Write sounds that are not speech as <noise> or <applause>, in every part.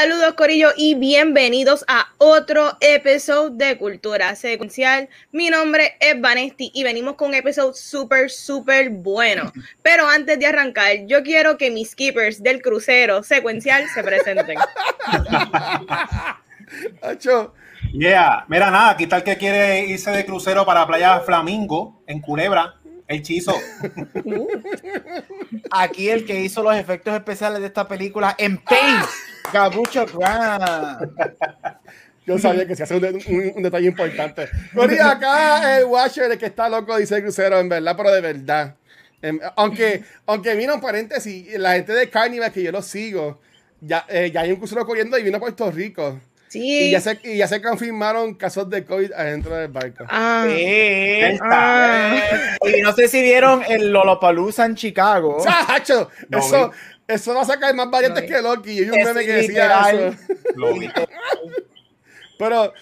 Saludos Corillo y bienvenidos a otro episodio de Cultura Secuencial. Mi nombre es Vanesti y venimos con un episodio súper, súper bueno. Pero antes de arrancar, yo quiero que mis keepers del crucero secuencial se presenten. <laughs> yeah, mira nada, aquí tal que quiere irse de crucero para Playa Flamingo en Culebra Hechizo. <laughs> Aquí el que hizo los efectos especiales de esta película en Paint, Gabucho Grant. Yo sabía que se hace un, detalle importante. Pero acá el Watcher, el que está loco, dice crucero, en verdad, pero de verdad. Em, aunque, aunque vino un paréntesis, la gente de Carnival, que yo lo sigo, ya, eh, ya hay un crucero corriendo y vino a Puerto Rico. Y ya, se, y ya se confirmaron casos de COVID adentro del barco. Ah, ah. Y no sé si vieron el Lollapalooza en Chicago. ¡Chacho! eso, eso va a sacar más variantes que Loki. Y hay un meme que decía eso. Pero...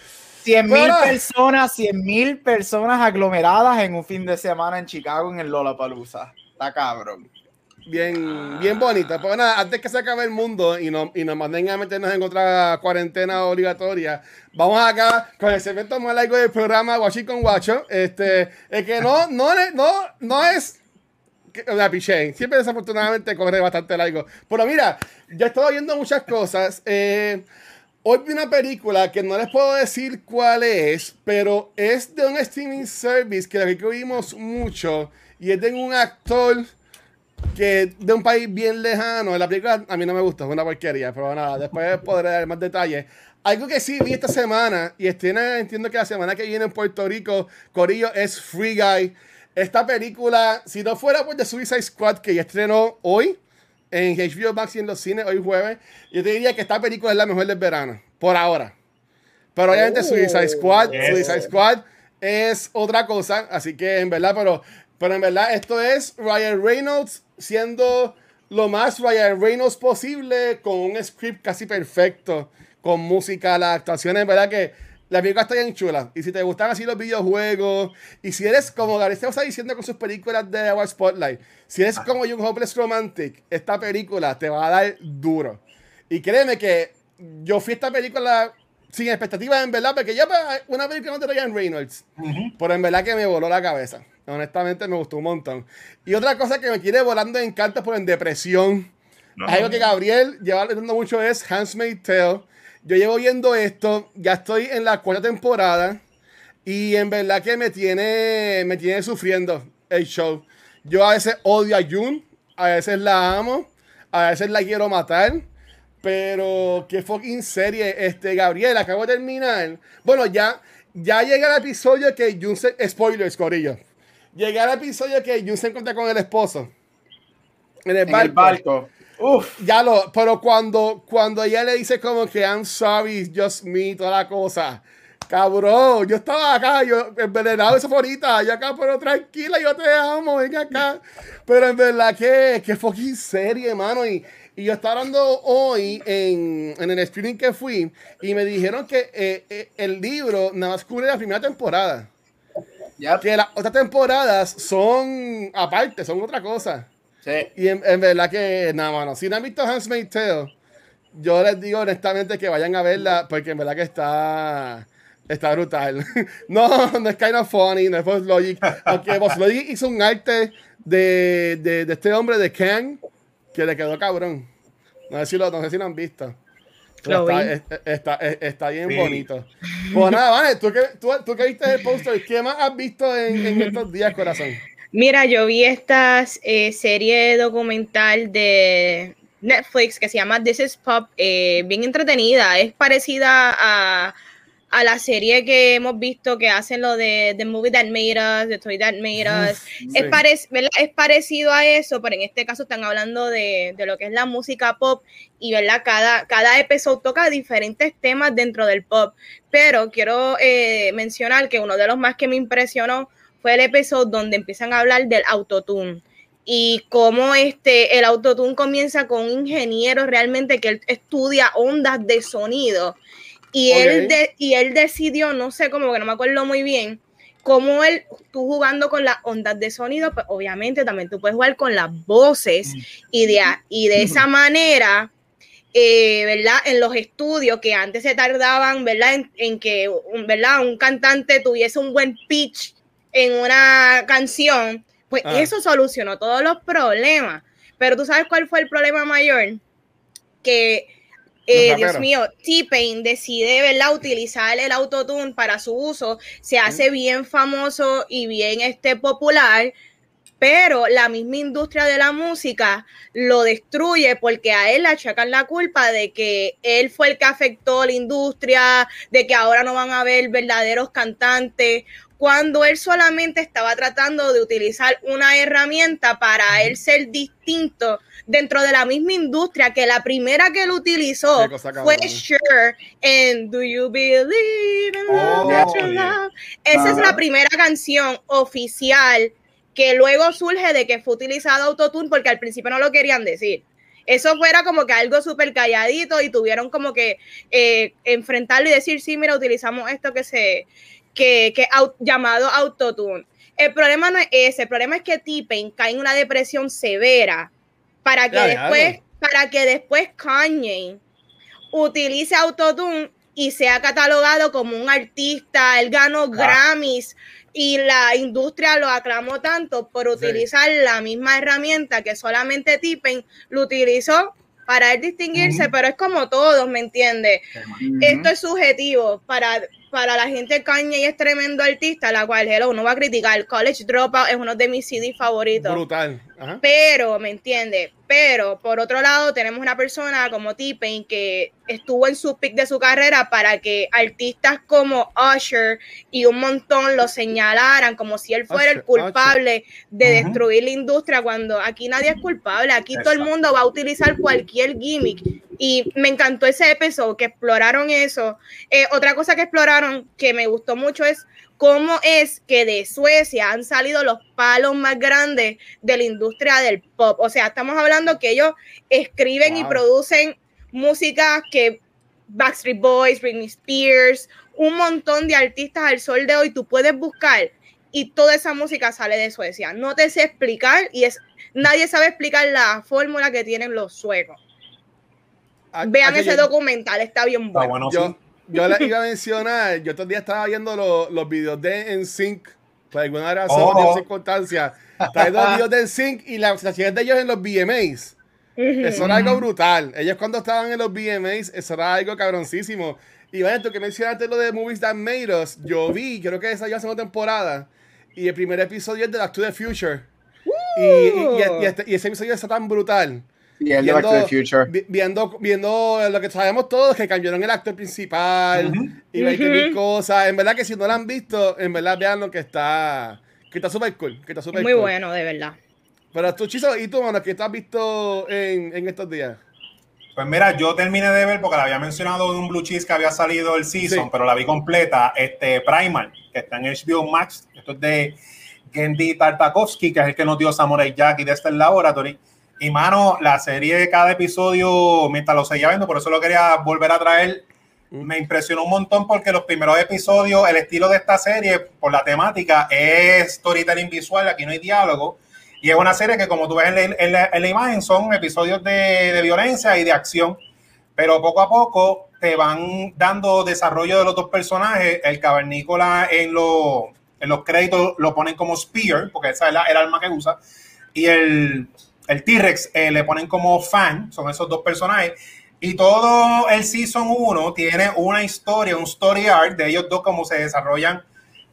100 mil personas, 100 mil personas aglomeradas en un fin de semana en Chicago en el Lollapalooza. Está cabrón bien, bien bonita. Pues nada, antes que se acabe el mundo y, no, y nos manden a meternos en otra cuarentena obligatoria, vamos acá con el segmento más largo del programa Guachi con Guacho. Este, es que no, no, no, no es la piché. Siempre desafortunadamente corre bastante largo. Pero mira, ya he estado viendo muchas cosas. Eh, hoy vi una película que no les puedo decir cuál es, pero es de un streaming service que la que vimos mucho y es de un actor que de un país bien lejano, la película a mí no me gusta, es una porquería, pero nada, después <laughs> podré dar más detalles. Algo que sí vi esta semana, y entiendo que la semana que viene en Puerto Rico, Corillo es Free Guy. Esta película, si no fuera por The Suicide Squad, que ya estrenó hoy en HBO Max y en los cines, hoy jueves, yo te diría que esta película es la mejor del verano, por ahora. Pero obviamente Suicide oh, Squad, Suicide Squad es otra cosa, así que en verdad, pero, pero en verdad esto es Ryan Reynolds siendo lo más Ryan Reynolds posible, con un script casi perfecto, con música, las actuaciones, ¿verdad? Que la película está bien chula. Y si te gustan así los videojuegos, y si eres como Gareth está diciendo con sus películas de Our Spotlight, si eres como un Hopeless Romantic, esta película te va a dar duro. Y créeme que yo fui a esta película sin expectativas, en verdad, porque ya pues, una película no de Ryan Reynolds, pero en verdad que me voló la cabeza. Honestamente me gustó un montón. Y otra cosa que me quiere volando en canto por en depresión. Algo que Gabriel lleva leyendo mucho es Handmaid's Tale. Yo llevo viendo esto, ya estoy en la cuarta temporada y en verdad que me tiene, me tiene sufriendo el show. Yo a veces odio a June, a veces la amo, a veces la quiero matar. Pero qué fucking serie, este Gabriel, acabo de terminar. Bueno, ya, ya llega el episodio que Jun se. Spoilers, Corillo. Llega el episodio que Jun se encuentra con el esposo. En el barco. Uf. Ya lo, pero cuando, cuando ella le dice como que I'm sorry, just me, toda la cosa. Cabrón, yo estaba acá, yo envenenado esa bonita, yo acá, pero tranquila, yo te amo, venga acá. Pero en verdad que, que fucking serie, hermano. Y, y yo estaba hablando hoy en, en, el streaming que fui y me dijeron que eh, eh, el libro nada más cubre la primera temporada. Que las otras temporadas son aparte, son otra cosa. Sí. Y en, verdad que, nada, mano, si no han visto Handmaid's Tale, yo les digo honestamente que vayan a verla porque en verdad que está... Está brutal. <laughs> no, no es kind of funny, no es Boss Logic. Aunque Boss Logic hizo un arte de, de, de este hombre de Kang que le quedó cabrón. No sé si lo, no sé si lo han visto. está, está, bien bonito. Pues nada, vale, ¿tú que, tú, tú que viste el póster, ¿qué más has visto en, en, estos días, corazón? Mira, yo vi esta eh, serie documental de Netflix que se llama This is Pop, eh, bien entretenida. Es parecida a a la serie que hemos visto que hacen lo de The Movie That Made Us, The Toy That Made Us. Es, es parecido a eso, pero en este caso están hablando de, de, lo que es la música pop y ¿verdad? Cada, cada episodio toca diferentes temas dentro del pop. Pero quiero eh, mencionar que uno de los más que me impresionó fue el episodio donde empiezan a hablar del autotune y cómo este, el autotune comienza con un ingeniero realmente que él estudia ondas de sonido y, él, de, y él decidió, no sé cómo, que no me acuerdo muy bien, cómo él, tú jugando con las ondas de sonido, pues obviamente también tú puedes jugar con las voces mm. y de, y de esa manera eh, ¿verdad? En los estudios que antes se tardaban, ¿verdad? En, que, ¿verdad? Un cantante tuviese un buen pitch en una canción, pues ah. eso solucionó todos los problemas. Pero tú sabes cuál fue el problema mayor? Que, eh, Dios mío, T-Pain decide, ¿verdad? Utilizar el autotune para su uso, se hace bien famoso y bien este, popular, pero la misma industria de la música lo destruye porque a él le achacan la culpa de que él fue el que afectó la industria, de que ahora no van a haber verdaderos cantantes, cuando él solamente estaba tratando de utilizar una herramienta para él ser distinto dentro de la misma industria que la primera que él utilizó fue Sure en Do You Believe in Love? Oh, Esa es la primera canción oficial que luego surge de que fue utilizado autotune porque al principio no lo querían decir. Eso fuera como que algo súper calladito y tuvieron como que eh, enfrentarlo y decir, sí, mira, utilizamos esto que se, que, que llamado autotune. El problema no es ese, el problema es que Tipen cae en una depresión severa para que después, para que después Kanye utilice autotune y sea catalogado como un artista, él ganó ah. Grammys y la industria lo aclamó tanto por utilizar la misma herramienta que solamente Tipen lo utilizó para él distinguirse, pero es como todos, ¿me entiendes? Esto es subjetivo. Para, para la gente Kanye es tremendo artista, la cual hello, no va a criticar. College Dropout es uno de mis CDs favoritos. Brutal. Pero, ¿me entiende? Pero, por otro lado, tenemos una persona como T-Pain que estuvo en su pick de su carrera para que artistas como Usher y un montón lo señalaran como si él fuera el culpable de destruir la industria, cuando aquí nadie es culpable. Aquí todo el mundo va a utilizar cualquier gimmick. Y me encantó ese episodio que exploraron eso. Eh, otra cosa que exploraron que me gustó mucho es cómo es que de Suecia han salido los palos más grandes de la industria del pop. O sea, estamos hablando que ellos escriben y producen música que Backstreet Boys, Britney Spears, un montón de artistas al sol de hoy tú puedes buscar y toda esa música sale de Suecia. No te sé explicar y es nadie sabe explicar la fórmula que tienen los suecos. Vean ese documental, está bien bueno yo les iba a mencionar, yo estos días estaba viendo los, los videos de NSYNC, por alguna razón, oh. de circunstancia. Estaba viendo los videos de NSYNC y las presentaciones de ellos en los VMAs. Eso era algo brutal. Ellos cuando estaban en los VMAs, eso era algo cabroncísimo. Y bueno, tú que mencionaste lo de Movies That Made Us, yo vi, creo que esa ya segunda temporada. Y el primer episodio es de Back to the Future. Y, y, este, y, ese episodio está tan brutal viendo, Future. Viendo, viendo lo que sabemos todos, que cambiaron el actor principal y uh cosas. En verdad que si no lo han visto, en verdad vean lo que está que está súper cool. Que está super Muy bueno, de verdad. Pero tú, Chizo, ¿y tú, mano, qué has visto en, en, estos días? Pues mira, yo terminé de ver porque la había mencionado de un Blue Cheese que había salido el season, pero la vi completa. Este Primal, que está en HBO Max. Esto es de Gendy Tartakovsky, que es el que nos dio Samurai Jack y de este Laboratory. Y mano, la serie de cada episodio, mientras lo seguía viendo, por eso lo quería volver a traer, mm. me impresionó un montón porque los primeros episodios, el estilo de esta serie, por la temática, es storytelling visual, aquí no hay diálogo. Y es una serie que, como tú ves en la, imagen, son episodios de, de, violencia y de acción. Pero poco a poco te van dando desarrollo de los dos personajes. El cavernícola en, en los créditos lo ponen como Spear, porque esa es el arma que usa. Y el, el T-Rex eh, le ponen como fan, son esos dos personajes. Y todo el Season 1 tiene una historia, un story arc de ellos dos, cómo se desarrollan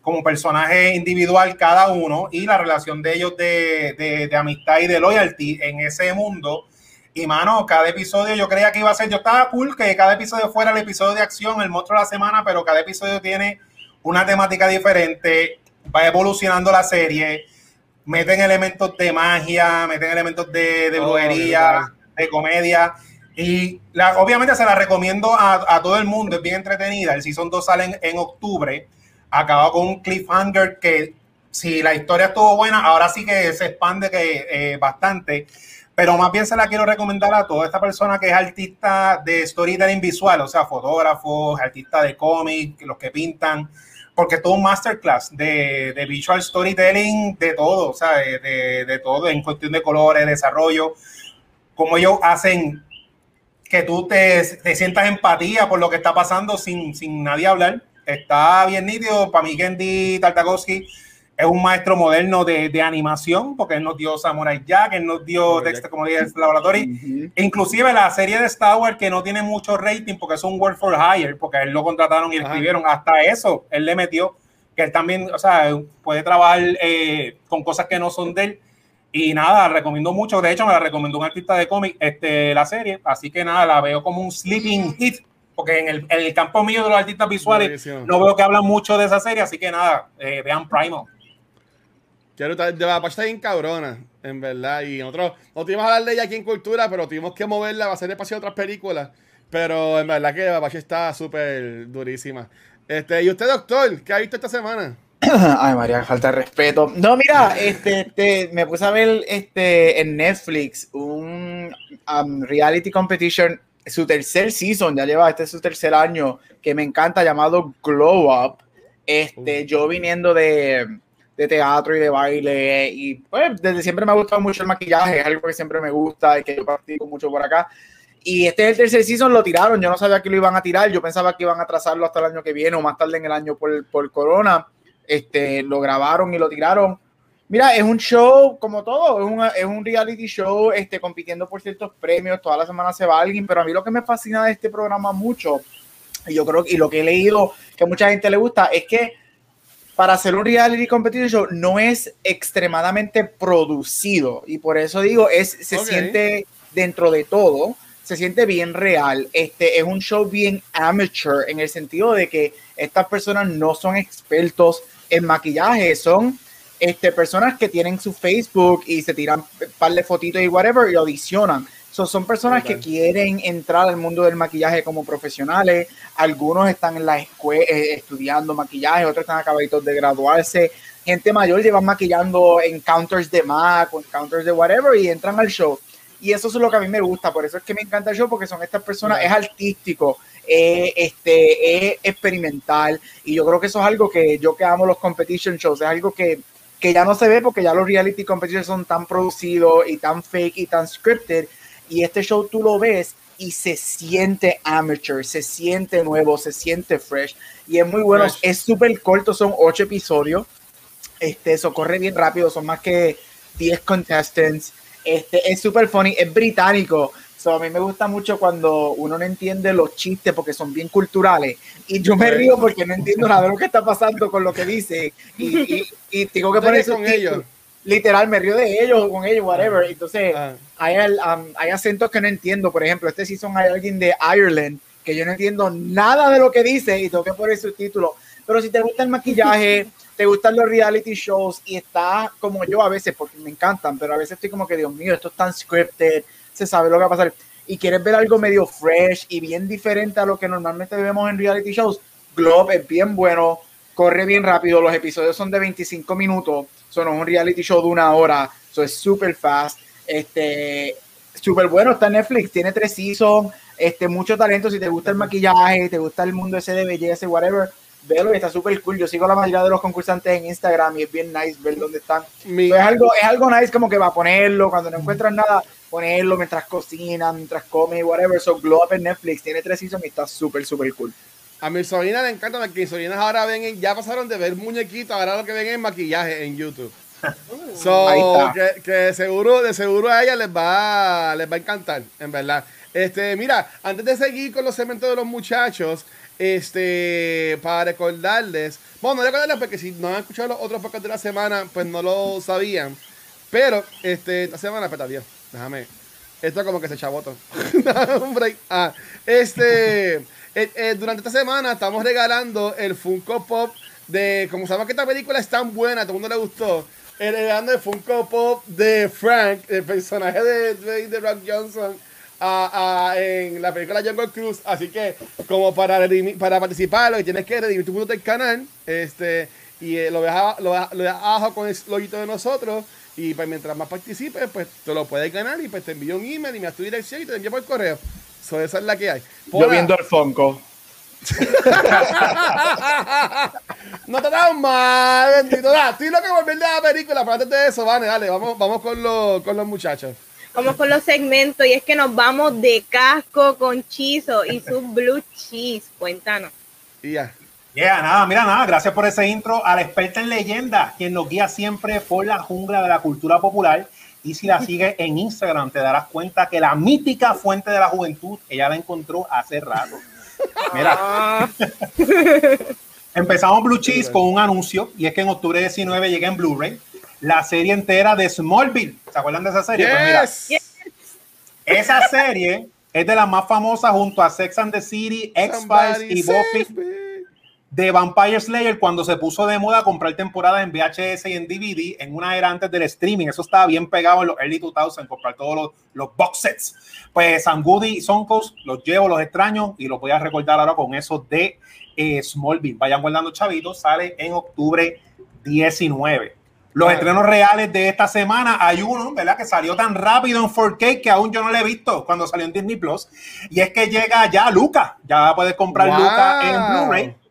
como personaje individual cada uno y la relación de ellos de, de, amistad y de loyalty en ese mundo. Y mano, cada episodio yo creía que iba a ser, yo estaba cool que cada episodio fuera el episodio de acción, el monstruo de la semana, pero cada episodio tiene una temática diferente, va evolucionando la serie meten elementos de magia, meten elementos de, de oh, brujería, de comedia. Y la, obviamente se la recomiendo a, todo el mundo, es bien entretenida. El Season 2 sale en, octubre, acaba con un cliffhanger que si la historia estuvo buena, ahora sí que se expande que, eh, bastante. Pero más bien se la quiero recomendar a toda esta persona que es artista de storytelling visual, o sea, fotógrafos, artistas de cómic, los que pintan, porque todo un masterclass de, de visual storytelling de todo, o sea, de, de, todo en cuestión de colores, desarrollo, como ellos hacen que tú te, te, sientas empatía por lo que está pasando sin, sin nadie hablar. Está bien nítido. Para mí, Gendy Tartakovsky es un maestro moderno de, de, animación, porque él nos dio Samurai Jack, él nos dio Dexter, como dije, Laboratory. Inclusive la serie de Star Wars, que no tiene mucho rating, porque es un World for Hire, porque él lo contrataron y escribieron. Hasta eso, él le metió, que él también, o sea, puede trabajar eh, con cosas que no son de él. Y nada, recomiendo mucho. De hecho, me la recomendó un artista de cómic este, la serie. Así que nada, la veo como un sleeping hit. Porque en el, en el campo mío de los artistas visuales no veo que hablan mucho de esa serie. Así que nada, eh, vean Primal. Quiero de la está bien cabrona, en verdad. Y nosotros no tuvimos que hablar de ella aquí en Cultura, pero tuvimos que moverla, va a ser espacio de otras películas. Pero en verdad que Apache está súper durísima. Este, ¿Y usted, doctor, qué ha visto esta semana? <coughs> Ay, María, falta de respeto. No, mira, este, este, me puse a ver este, en Netflix un um, reality competition, su tercer season, ya lleva, este es su tercer año, que me encanta, llamado Glow Up. Este, yo viniendo de, de teatro y de baile. Y pues desde siempre me ha gustado mucho el maquillaje, es algo que siempre me gusta y que yo practico mucho por acá. Y este es el tercer season, lo tiraron. Yo no sabía que lo iban a tirar. Yo pensaba que iban a trazarlo hasta el año que viene o más tarde en el año por, por Corona. Este, lo grabaron y lo tiraron. Mira, es un show como todo, es, una, es un reality show este, compitiendo por ciertos premios. Toda la semana se va alguien, pero a mí lo que me fascina de este programa mucho, y yo creo y lo que he leído que mucha gente le gusta, es que para hacer un reality competition show no es extremadamente producido y por eso digo, es, se okay. siente dentro de todo, se siente bien real. Este es un show bien amateur en el sentido de que estas personas no son expertos en maquillaje, son este, personas que tienen su Facebook y se tiran un par de fotitos y whatever y audicionan. So, son personas okay. que quieren entrar al mundo del maquillaje como profesionales. Algunos están en la escuela eh, estudiando maquillaje, otros están acabaditos de graduarse. Gente mayor llevan maquillando en counters de Mac o en counters de whatever y entran al show. Y eso es lo que a mí me gusta, por eso es que me encanta el show, porque son estas personas, es artístico, eh, este, es experimental, y yo creo que eso es algo que yo que amo los competition shows, es algo que, que ya no se ve porque ya los reality competitions son tan producidos y tan fake y tan scripted, y este show tú lo ves y se siente amateur, se siente nuevo, se siente fresh y es muy bueno, fresh. es súper corto, son ocho episodios, este, eso corre bien rápido, son más que 10 contestants, este, es súper funny, es británico, so, a mí me gusta mucho cuando uno no entiende los chistes porque son bien culturales y yo me río porque no entiendo nada de lo que está pasando con lo que dice y, y, y tengo que poner con ellos literal me río de ellos o con ellos, whatever. Entonces, ah. hay, um, hay acentos que no entiendo. Por ejemplo, este season hay alguien de Ireland que yo no entiendo nada de lo que dice y tengo que poner su título. Pero si te gusta el maquillaje, <laughs> te gustan los reality shows y está como yo a veces, porque me encantan, pero a veces estoy como que, Dios mío, esto es tan scripted, se sabe lo que va a pasar. Y quieres ver algo medio fresh y bien diferente a lo que normalmente vemos en reality shows, Globe es bien bueno, corre bien rápido, los episodios son de 25 minutos son un reality show de una hora, eso es súper fast, este, súper bueno, está en Netflix, tiene tres seasons, este, mucho talento, si te gusta el maquillaje, te gusta el mundo ese de belleza, whatever, velo y está súper cool, yo sigo la mayoría de los concursantes en Instagram y es bien nice ver dónde están, Mi... es, algo, es algo nice como que va a ponerlo, cuando no encuentras nada, ponerlo mientras cocina, mientras come, whatever, so Glow Up en Netflix, tiene tres seasons y está súper, súper cool. A mi sobrina le encanta porque mis sobrinas ahora ven, ya pasaron de ver muñequitos, ahora lo que ven es maquillaje en YouTube. so, que, que, seguro, de seguro a ella les va, les va a encantar, en verdad. Este, mira, antes de seguir con los segmentos de los muchachos, este, para recordarles, bueno, no recordarles porque si no han escuchado los otros podcasts de la semana, pues no lo sabían. Pero, este, esta semana, espera, Dios, déjame. Esto como que se chaboto. <laughs> Un break. Ah, este. Eh, eh, durante esta semana estamos regalando el Funko Pop de, como sabemos que esta película es tan buena, a todo el mundo le gustó, regalando el Funko Pop de Frank, el personaje de Dwayne The Rock Johnson, a, en la película Jungle Cruise. Así que, como para, para participar, lo que tienes que redimir tu punto del canal, este, y eh, lo dejas lo, abajo con el loguito de nosotros. Y pues mientras más participes, pues te lo puedes ganar y pues te envío un email y me das tu dirección y te envío por correo. So, esa es la que hay. Yo Pola, viendo el Funko. <laughs> No te das mal, bendito. Da, estoy loco por ver la película, pero antes de eso, vale, dale, vamos, vamos con, los, con los muchachos. Vamos con los segmentos y es que nos vamos de casco con Chizo y su blue cheese. Cuéntanos. Y ya. Yeah, nada, mira, nada, gracias por ese intro a la experta en leyenda, quien nos guía siempre por la jungla de la cultura popular. Y si la sigues en Instagram, te darás cuenta que la mítica fuente de la juventud, ella la encontró hace rato. Mira, Ah, <laughs> empezamos Blue Cheese con un anuncio, y es que en octubre 19 llega en Blu-ray la serie entera de Smallville. ¿Se acuerdan de esa serie? Pues mira, Yes. esa serie es de las más famosas junto a Sex and the City, X-Files y Buffy. De Vampire Slayer cuando se puso de moda comprar temporadas en VHS y en DVD en una era antes del streaming. Eso estaba bien pegado en los early 2000, comprar todos los, los box sets. Pues San Goody y Soncos los llevo, los extraño y los voy a recordar ahora con eso de eh, Smallville. Vayan guardando chavitos, sale en octubre 19. Los estrenos reales de esta semana, hay uno, ¿verdad? Que salió tan rápido en 4K que aún yo no lo he visto cuando salió en Disney Plus. Y es que llega ya Luca. Ya puedes comprar Wow. Luca en Blu-ray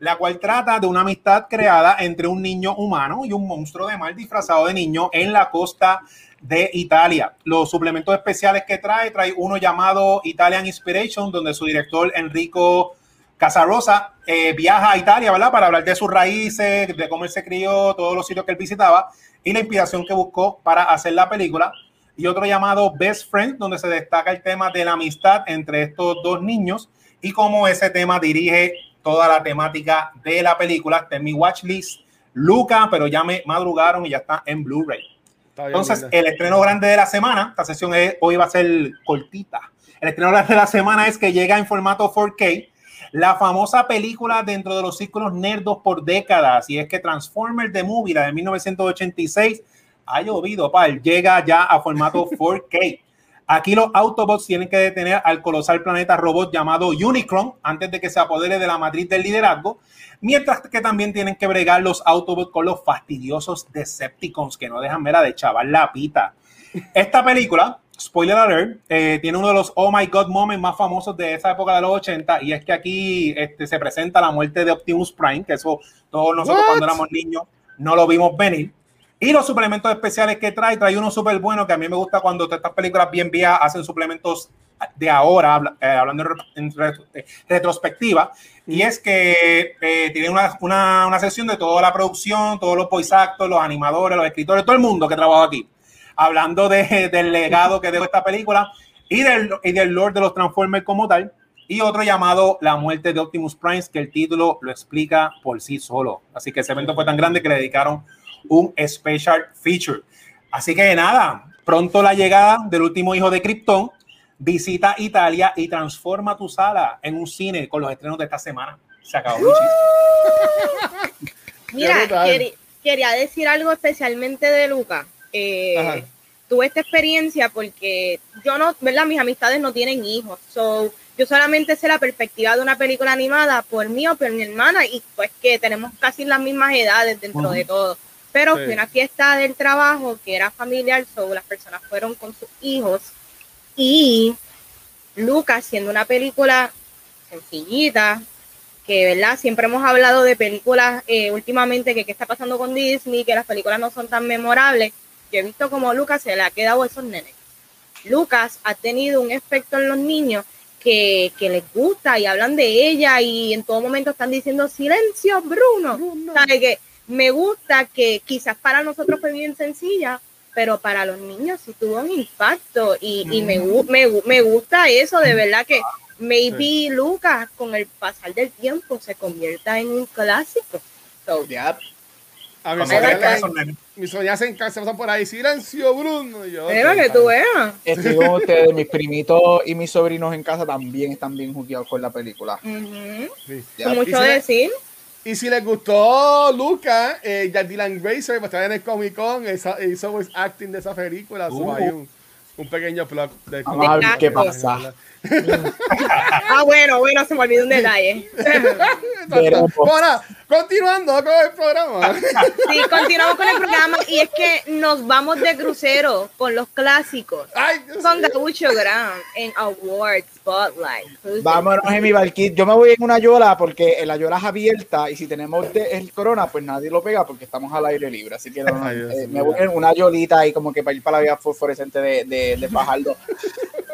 la cual trata de una amistad creada entre un niño humano y un monstruo de mar disfrazado de niño en la costa de Italia. Los suplementos especiales que trae, trae uno llamado Italian Inspiration, donde su director Enrico Casarosa eh, viaja a Italia, ¿verdad? Para hablar de sus raíces, de cómo él se crió, todos los sitios que él visitaba y la inspiración que buscó para hacer la película. Y otro llamado Best Friend, donde se destaca el tema de la amistad entre estos dos niños y cómo ese tema dirige toda la temática de la película. Está en mi watchlist, Luca, pero ya me madrugaron y ya está en Blu-ray. Bien, Entonces, linda. el estreno grande de la semana, esta sesión es- hoy va a ser cortita. El estreno grande de la semana es que llega en formato 4K la famosa película dentro de los círculos nerdos por décadas, y es que Transformers The Movie, la de 1986, ha llovido, pal, llega ya a formato 4K. Aquí los Autobots tienen que detener al colosal planeta robot llamado Unicron antes de que se apodere de la matriz del liderazgo, mientras que también tienen que bregar los Autobots con los fastidiosos Decepticons que no dejan mera de chaval la pita. Esta película, spoiler alert, eh, tiene uno de los oh my god moments más famosos de esa época de los 80 y es que aquí este, se presenta la muerte de Optimus Prime, que eso todos nosotros What? cuando éramos niños no lo vimos venir. Y los suplementos especiales que trae, trae uno súper bueno que a mí me gusta cuando estas películas bien viejas hacen suplementos de ahora, eh, hablando en, eh, retrospectiva, y es que eh, tiene una, una, una sección de toda la producción, todos los voice actors, los animadores, los escritores, todo el mundo que trabaja aquí, hablando de- del legado que dejó esta película y del, y del lore de los Transformers como tal, y otro llamado La muerte de Optimus Prime, que el título lo explica por sí solo. Así que ese evento fue tan grande que le dedicaron un special feature. Así que nada, pronto la llegada del último hijo de Krypton. Visita Italia y transforma tu sala en un cine con los estrenos de esta semana. Se acabó muchísimo. <laughs> Mira, quería decir algo especialmente de Luca. Eh, tuve esta experiencia porque yo no, ¿verdad? Mis amistades no tienen hijos. So, yo solamente sé la perspectiva de una película animada por mí o por mi hermana y pues que tenemos casi las mismas edades dentro Ujú. de todo. Pero Sí. fue una fiesta del trabajo que era familiar, so las personas fueron con sus hijos y Lucas siendo una película sencillita, que verdad siempre hemos hablado de películas eh, últimamente que qué está pasando con Disney, que las películas no son tan memorables. Yo he visto como Lucas se le ha quedado a esos nenes. Lucas ha tenido un efecto en los niños que, que les gusta y hablan de ella y en todo momento están diciendo silencio, Bruno. Bruno. ¿Sabe que me gusta que quizás para nosotros fue bien sencilla, pero para los niños sí tuvo un impacto y, y me, gu- me, gu- me gusta eso, de verdad que maybe Lucas con el pasar del tiempo se convierta en un clásico. So, Ya, A mí mis soñas en casa pasan por ahí. Silencio, Bruno. Y yo, ok, que tú veas. estoy con ustedes, mis primitos y mis sobrinos en casa también están bien jugueados con la película. Ujú. Sí. Ya, Con mucho decir. Y si les gustó Luca, eh, ya Dylan Grazer, pues está en el Comic Con, esa- hizo voice acting de esa película. so Uh. hay un, un pequeño plug de Vamos a ver qué pasa. <laughs> ah, bueno, bueno, se me olvidó un detalle. Bueno, continuando con el programa. Sí, continuamos con el programa y es que nos vamos de crucero con los clásicos. Ay, Con. Gaucho Graham en Award Spotlight. Vámonos en mi barquito. Yo me voy en una yola porque la yola es abierta y si tenemos de- el corona, pues nadie lo pega porque estamos al aire libre. Así que no, Ay, eh, me voy en una yolita ahí como que para ir para la vía fosforescente de, de, de Fajardo.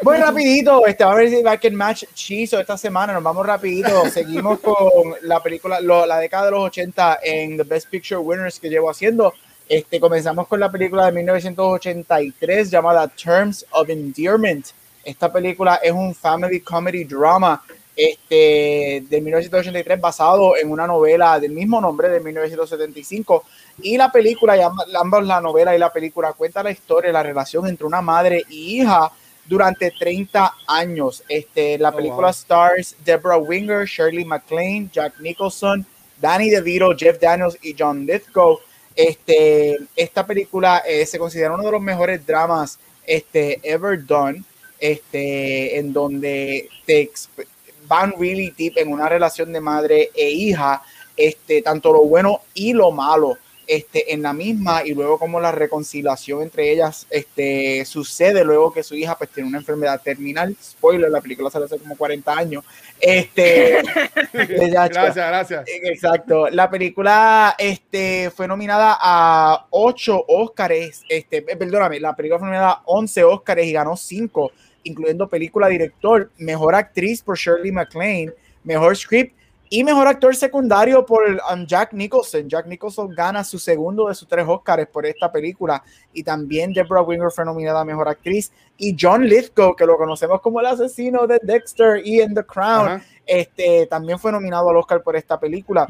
Muy rapidito, este va a ver si Back in Match Chizo esta semana, nos vamos rapidito, <laughs> seguimos con la película, lo- la década de los 80 en The Best Picture Winners que llevo haciendo. Este, comenzamos con la película de 1983 llamada Terms of Endearment. Esta película es un family comedy drama este, de 1983 basado en una novela del mismo nombre de 1975 y la película, ambas la novela y la película cuenta la historia, la relación entre una madre y hija durante 30 años. Este, la Oh, película wow. stars Deborah Winger, Shirley MacLaine, Jack Nicholson, Danny DeVito, Jeff Daniels y John Lithgow. Este, esta película eh, se considera uno de los mejores dramas este, ever done, este, en donde te van really deep en una relación de madre e hija, este, tanto lo bueno y lo malo este, en la misma y luego como la reconciliación entre ellas este, sucede luego que su hija pues tiene una enfermedad terminal, spoiler, la película sale hace como 40 años, este, <laughs> Gracias, gracias. Exacto. La película este, fue nominada a 8 Óscares. Este, eh, perdóname, la película fue nominada a 11 Óscares y ganó 5, incluyendo película, director, mejor actriz por Shirley MacLaine, mejor script y mejor actor secundario por um, Jack Nicholson. Jack Nicholson gana su segundo de sus tres Óscares por esta película. Y también Deborah Winger fue nominada a mejor actriz. Y John Lithgow, que lo conocemos como el asesino de Dexter y en The Crown, este, también fue nominado al Oscar por esta película.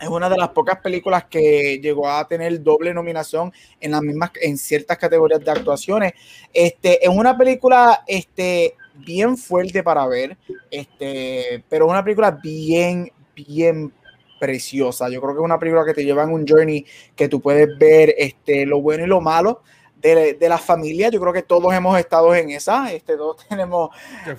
Es una de las pocas películas que llegó a tener doble nominación en las mismas, en ciertas categorías de actuaciones. Este, es una película, este, bien fuerte para ver, este, pero es una película bien, bien preciosa. Yo creo que es una película que te lleva en un journey que tú puedes ver, este, lo bueno y lo malo de, de la familia. Yo creo que todos hemos estado en esa, este, todos <laughs> tenemos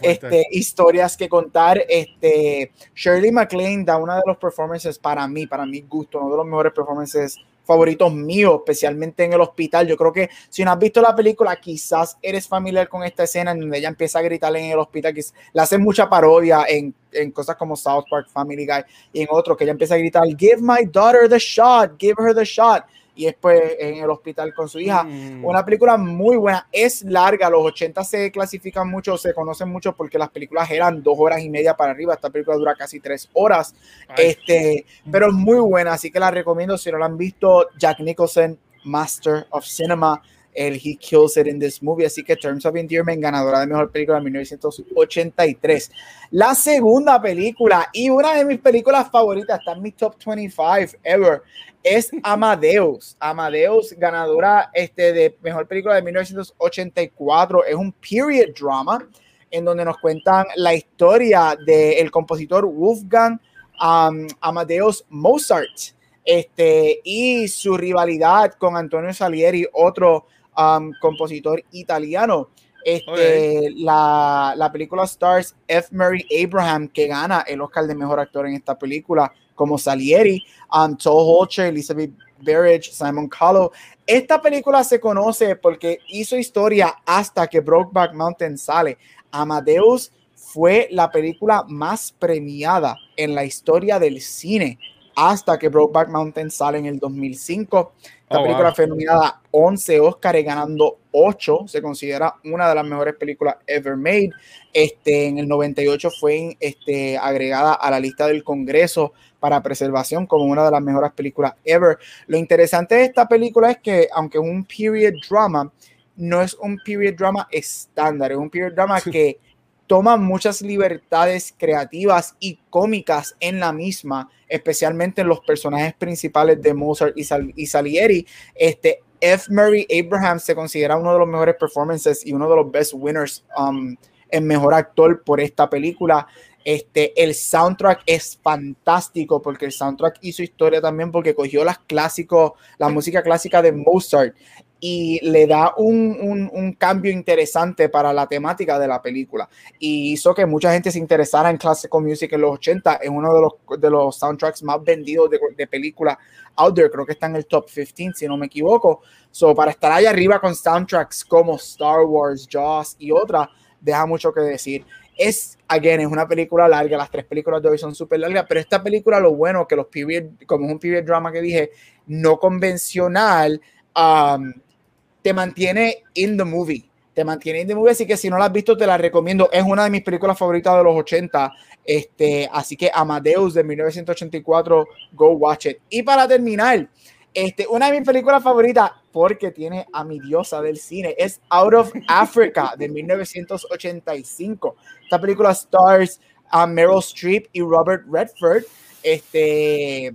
este, historias que contar. Este, Shirley MacLaine da una de los performances para mí, para mi gusto, uno de los mejores performances favoritos míos, especialmente en el hospital. Yo creo que si no has visto la película, quizás eres familiar con esta escena en donde ella empieza a gritar en el hospital, que le hacen mucha parodia en, en cosas como South Park, Family Guy y en otros, que ella empieza a gritar, give my daughter the shot, give her the shot. Y después en el hospital con su hija. Mm. Una película muy buena, es larga, los 80 se clasifican mucho, se conocen mucho porque las películas eran dos horas y media para arriba, esta película dura casi tres horas, Ay, este, pero es muy buena, así que la recomiendo si no la han visto, Jack Nicholson, Master of Cinema, el He Kills It in this movie, así que Terms of Endearment, ganadora de Mejor Película de 1983. La segunda película y una de mis películas favoritas, está en mi top 25 ever, es Amadeus. <laughs> Amadeus, ganadora este, de Mejor Película de 1984, es un period drama en donde nos cuentan la historia del compositor Wolfgang um, Amadeus Mozart este, y su rivalidad con Antonio Salieri, otro um, compositor italiano. Este, la, la película stars F. Murray Abraham, que gana el Oscar de Mejor Actor en esta película, como Salieri, um, Holcher, Elizabeth Berridge, Simon Callow. Esta película se conoce porque hizo historia hasta que Brokeback Mountain sale. Amadeus fue la película más premiada en la historia del cine hasta que Brokeback Mountain sale en el 2005. Esta Oh, película wow. fue nominada a 11 Oscars, ganando 8. Se considera una de las mejores películas ever made. Este, en el 98 fue este, agregada a la lista del Congreso para preservación como una de las mejores películas ever. Lo interesante de esta película es que, aunque es un period drama, no es un period drama estándar, es un period drama que toma muchas libertades creativas y cómicas en la misma, especialmente en los personajes principales de Mozart y Salieri. Este, F. Murray Abraham se considera uno de los mejores performances y uno de los best winners um, en mejor actor por esta película. Este, el soundtrack es fantástico porque el soundtrack hizo historia también porque cogió las clásicos, la música clásica de Mozart y le da un, un, un, cambio interesante para la temática de la película. Y hizo que mucha gente se interesara en classical music en los 80 es uno de los, de los soundtracks más vendidos de, de película out there creo que está en el top 15 si no me equivoco. So para estar ahí arriba con soundtracks como Star Wars, Jaws y otras deja mucho que decir. Es, again, es una película larga, las tres películas de hoy son súper largas, pero esta película lo bueno que los period, como es un period drama que dije, no convencional, um, te mantiene in the movie. Te mantiene in the movie, así que si no la has visto, te la recomiendo. Es una de mis películas favoritas de los 80. Este, así que Amadeus de 1984, go watch it. Y para terminar, este, una de mis películas favoritas, porque tiene a mi diosa del cine, es Out of Africa de 1985. Esta película stars a Meryl Streep y Robert Redford. Este,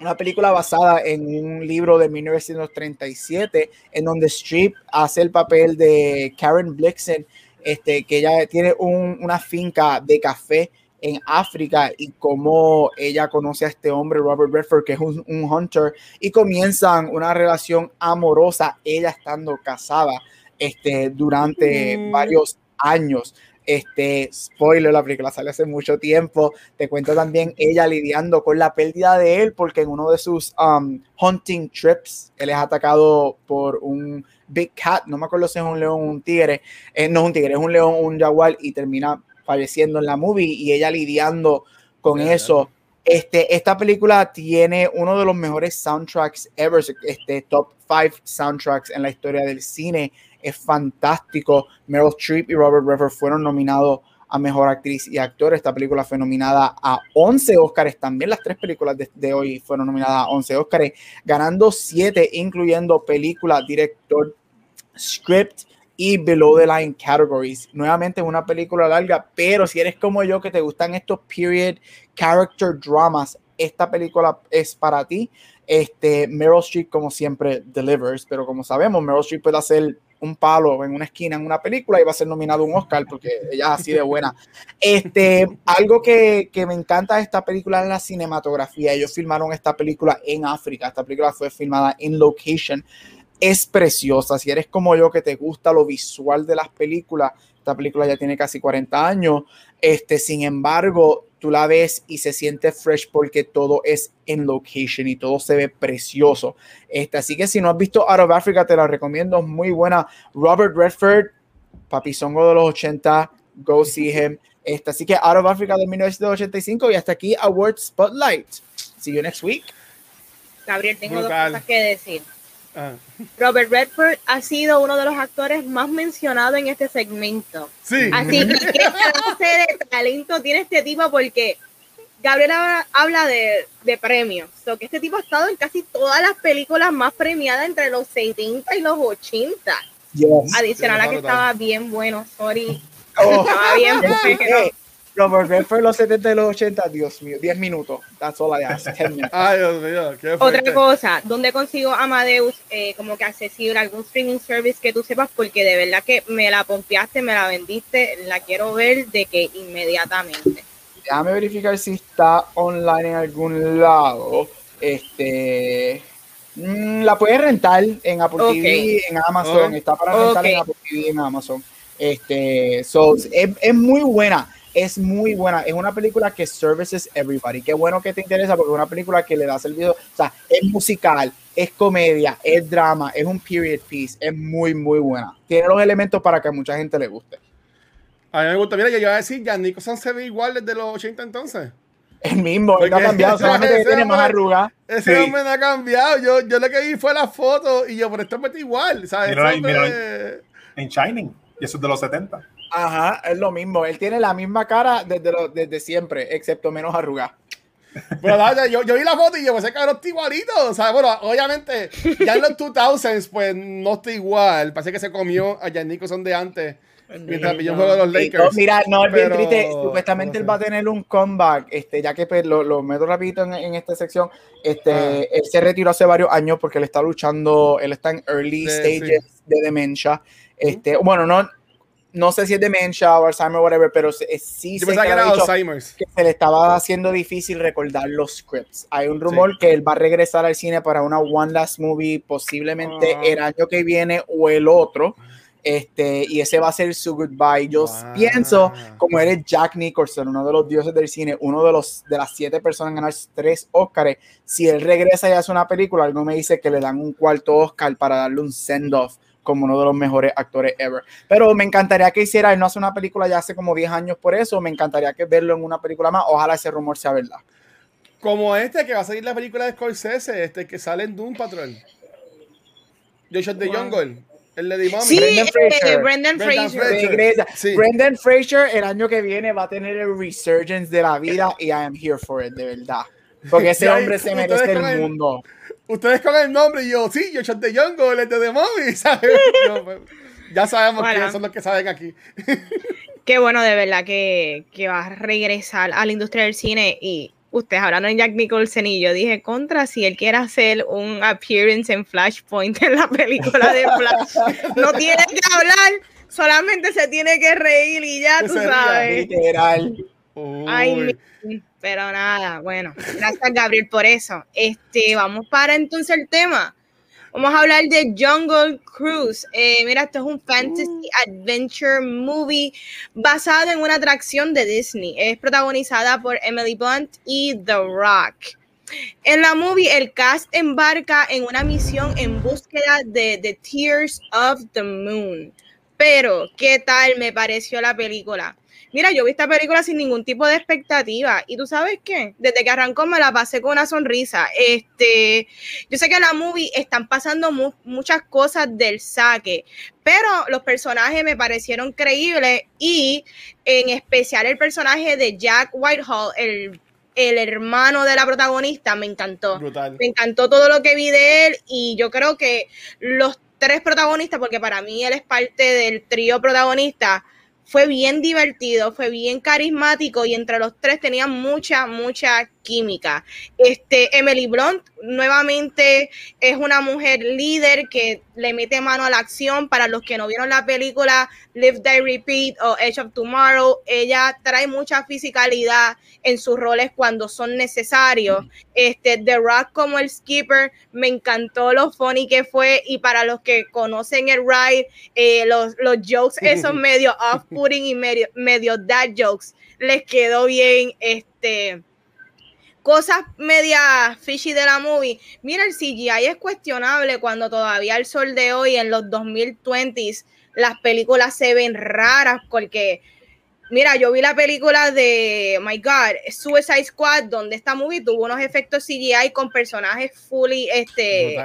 una película basada en un libro de 1937 en donde Streep hace el papel de Karen Blixen, este, que ella tiene un, una finca de café en África y cómo ella conoce a este hombre, Robert Redford, que es un, un, hunter, y comienzan una relación amorosa, ella estando casada este, durante mm. varios años. Este, spoiler, la película sale hace mucho tiempo. Te cuento también ella lidiando con la pérdida de él, porque en uno de sus um, hunting trips, él es atacado por un big cat, no me acuerdo si es un león o un tigre, eh, no es un tigre, es un león un jaguar, y termina falleciendo en la movie, y ella lidiando con yeah, eso. Este, esta película tiene uno de los mejores soundtracks ever, este top 5 soundtracks en la historia del cine es fantástico. Meryl Streep y Robert Redford fueron nominados a Mejor Actriz y Actor. Esta película fue nominada a 11 Oscars. También las tres películas de, hoy fueron nominadas a 11 Oscars, ganando 7, incluyendo película, director, script y below the line categories. Nuevamente es una película larga, pero si eres como yo que te gustan estos period character dramas, esta película es para ti. Este, Meryl Streep, como siempre, delivers, pero como sabemos, Meryl Streep puede hacer un palo en una esquina en una película y va a ser nominado un Oscar porque ella es así de buena. Este, algo que, que, me encanta de esta película es la cinematografía. Ellos filmaron esta película en África. Esta película fue filmada en location. Es preciosa. Si eres como yo que te gusta lo visual de las películas, esta película ya tiene casi 40 años. Este, sin embargo, tú la ves y se siente fresh porque todo es en location y todo se ve precioso. Este, así que si no has visto Out of Africa, te la recomiendo, muy buena. Robert Redford, papizongo de los 80, go see him. Este, así que Out of Africa de 1985 y hasta aquí Award Spotlight. See you next week. Gabriel, tengo Brutal. dos cosas que decir. Ah. Robert Redford ha sido uno de los actores más mencionados en este segmento. Sí. Así que qué clase de talento tiene este tipo porque Gabriel habla de, de premios. So que este tipo ha estado en casi todas las películas más premiadas entre los 70 y los 80. Yes. Adicional a que estaba bien bueno, sorry. Oh. Estaba bien <laughs> bueno. Robert Redford los 70 y los 80, Dios mío, 10 minutos. That's all I ask. Ay, Dios mío, qué Otra cosa, ¿dónde consigo Amadeus eh, como que accesible algún streaming service que tú sepas? Porque de verdad que me la pompeaste, me la vendiste, la quiero ver de que inmediatamente. Déjame verificar si está online en algún lado. Este. Mmm, la puedes rentar en Apple okay. TV, en Amazon. Oh. Está para rentar okay. en Apple TV, en Amazon. Este, so, es, es muy buena es muy buena. Es una película que services everybody. Qué bueno que te interesa porque es una película que le da servicio. O sea, es musical, es comedia, es drama, es un period piece. Es muy, muy buena. Tiene los elementos para que a mucha gente le guste. A mí me gusta. Mira, yo iba a decir, ya Nicholson se ve igual desde los 80 entonces. El mismo, él no ha cambiado, solamente que tiene más arrugas. Ese sí. hombre no ha cambiado. Yo, yo lo que vi fue la foto y yo, por esto me igual. ¿sabes? Mira, mira, en Shining, y eso es de los 70. Ajá, es lo mismo. Él tiene la misma cara desde, lo, desde siempre, excepto menos arrugada. Pero <laughs> yo, yo, vi la foto y yo pensé que era igualito. O sea, bueno, obviamente, ya en los 2000s, pues no está igual. Parece que se comió a Jan Nicholson de antes. Mientras pilló un juego de los Lakers. No, mira, no es bien triste. Supuestamente no sé. él va a tener un comeback. Este, ya que pues, lo, lo, meto rapidito en, en, esta sección. Este, ah. Él se retiró hace varios años porque él está luchando. Él está en early de, stages sí. de demencia. Este, bueno, no, no sé si es demencia o Alzheimer, whatever, pero sí Yo sé que, era Alzheimer's. que se le estaba haciendo difícil recordar los scripts. Hay un rumor que él va a regresar al cine para una One Last Movie posiblemente ah. el año que viene o el otro. Este, y ese va a ser su goodbye. Yo pienso, como eres Jack Nicholson, uno de los dioses del cine, uno de los de las siete personas en ganar tres Oscars, si él regresa y hace una película, algo me dice que le dan un cuarto Oscar para darle un send-off como uno de los mejores actores ever. Pero me encantaría que hiciera, él no hace una película ya hace como 10 años por eso, me encantaría que verlo en una película más, ojalá ese rumor sea verdad. Como este que va a salir la película de Scorsese, este que sale en Doom Patrol. Joshua de Jungle. El de Sí, Brendan Fraser. Brendan, Fraser. Brendan Fraser el año que viene va a tener el resurgence de la vida y I am here for it, de verdad. Porque ese hombre se merece el mundo ustedes con el nombre y yo, sí, yo Chante Yongo, el de The Movie, <laughs> ¿sabes? Pues, ya sabemos quiénes son los que saben aquí. <laughs> Qué bueno, de verdad, que, que va a regresar a la industria del cine y ustedes hablando de Jack Nicholson y yo dije contra si él quiere hacer un appearance en Flashpoint en la película de Flash, <laughs> no tiene que hablar, solamente se tiene que reír y ya tú sabes. Literal. Ay, pero nada, bueno, gracias Gabriel por eso. Este, vamos para entonces el tema. Vamos a hablar de Jungle Cruise. Eh, mira, esto es un fantasy uh. adventure movie basado en una atracción de Disney. Es protagonizada por Emily Blunt y The Rock. En la movie, el cast embarca en una misión en búsqueda de The Tears of the Moon. Pero, ¿qué tal me pareció la película? Mira, yo vi esta película sin ningún tipo de expectativa y tú sabes qué, desde que arrancó me la pasé con una sonrisa. Este, yo sé que en la movie están pasando muchas cosas del saque, pero los personajes me parecieron creíbles y en especial el personaje de Jack Whitehall, el el hermano de la protagonista, me encantó. Me encantó todo lo que vi de él y yo creo que los tres protagonistas, porque para mí él es parte del trío protagonista, fue bien divertido, fue bien carismático y entre los tres tenían mucha, mucha química. Este, Emily Blunt nuevamente es una mujer líder que le mete mano a la acción. Para los que no vieron la película Live, Die, Repeat o Edge of Tomorrow, ella trae mucha fisicalidad en sus roles cuando son necesarios. Este, The Rock como el skipper, me encantó lo funny que fue y para los que conocen el ride, eh, los, los jokes esos <laughs> medio off-putting y medio, medio dad jokes, les quedó bien. Este, cosas media fishy de la movie. Mira, el CGI es cuestionable cuando todavía el sol de hoy, en los 2020s, las películas se ven raras porque, mira, yo vi la película de, my God, Suicide Squad, donde esta movie tuvo unos efectos CGI con personajes fully, este...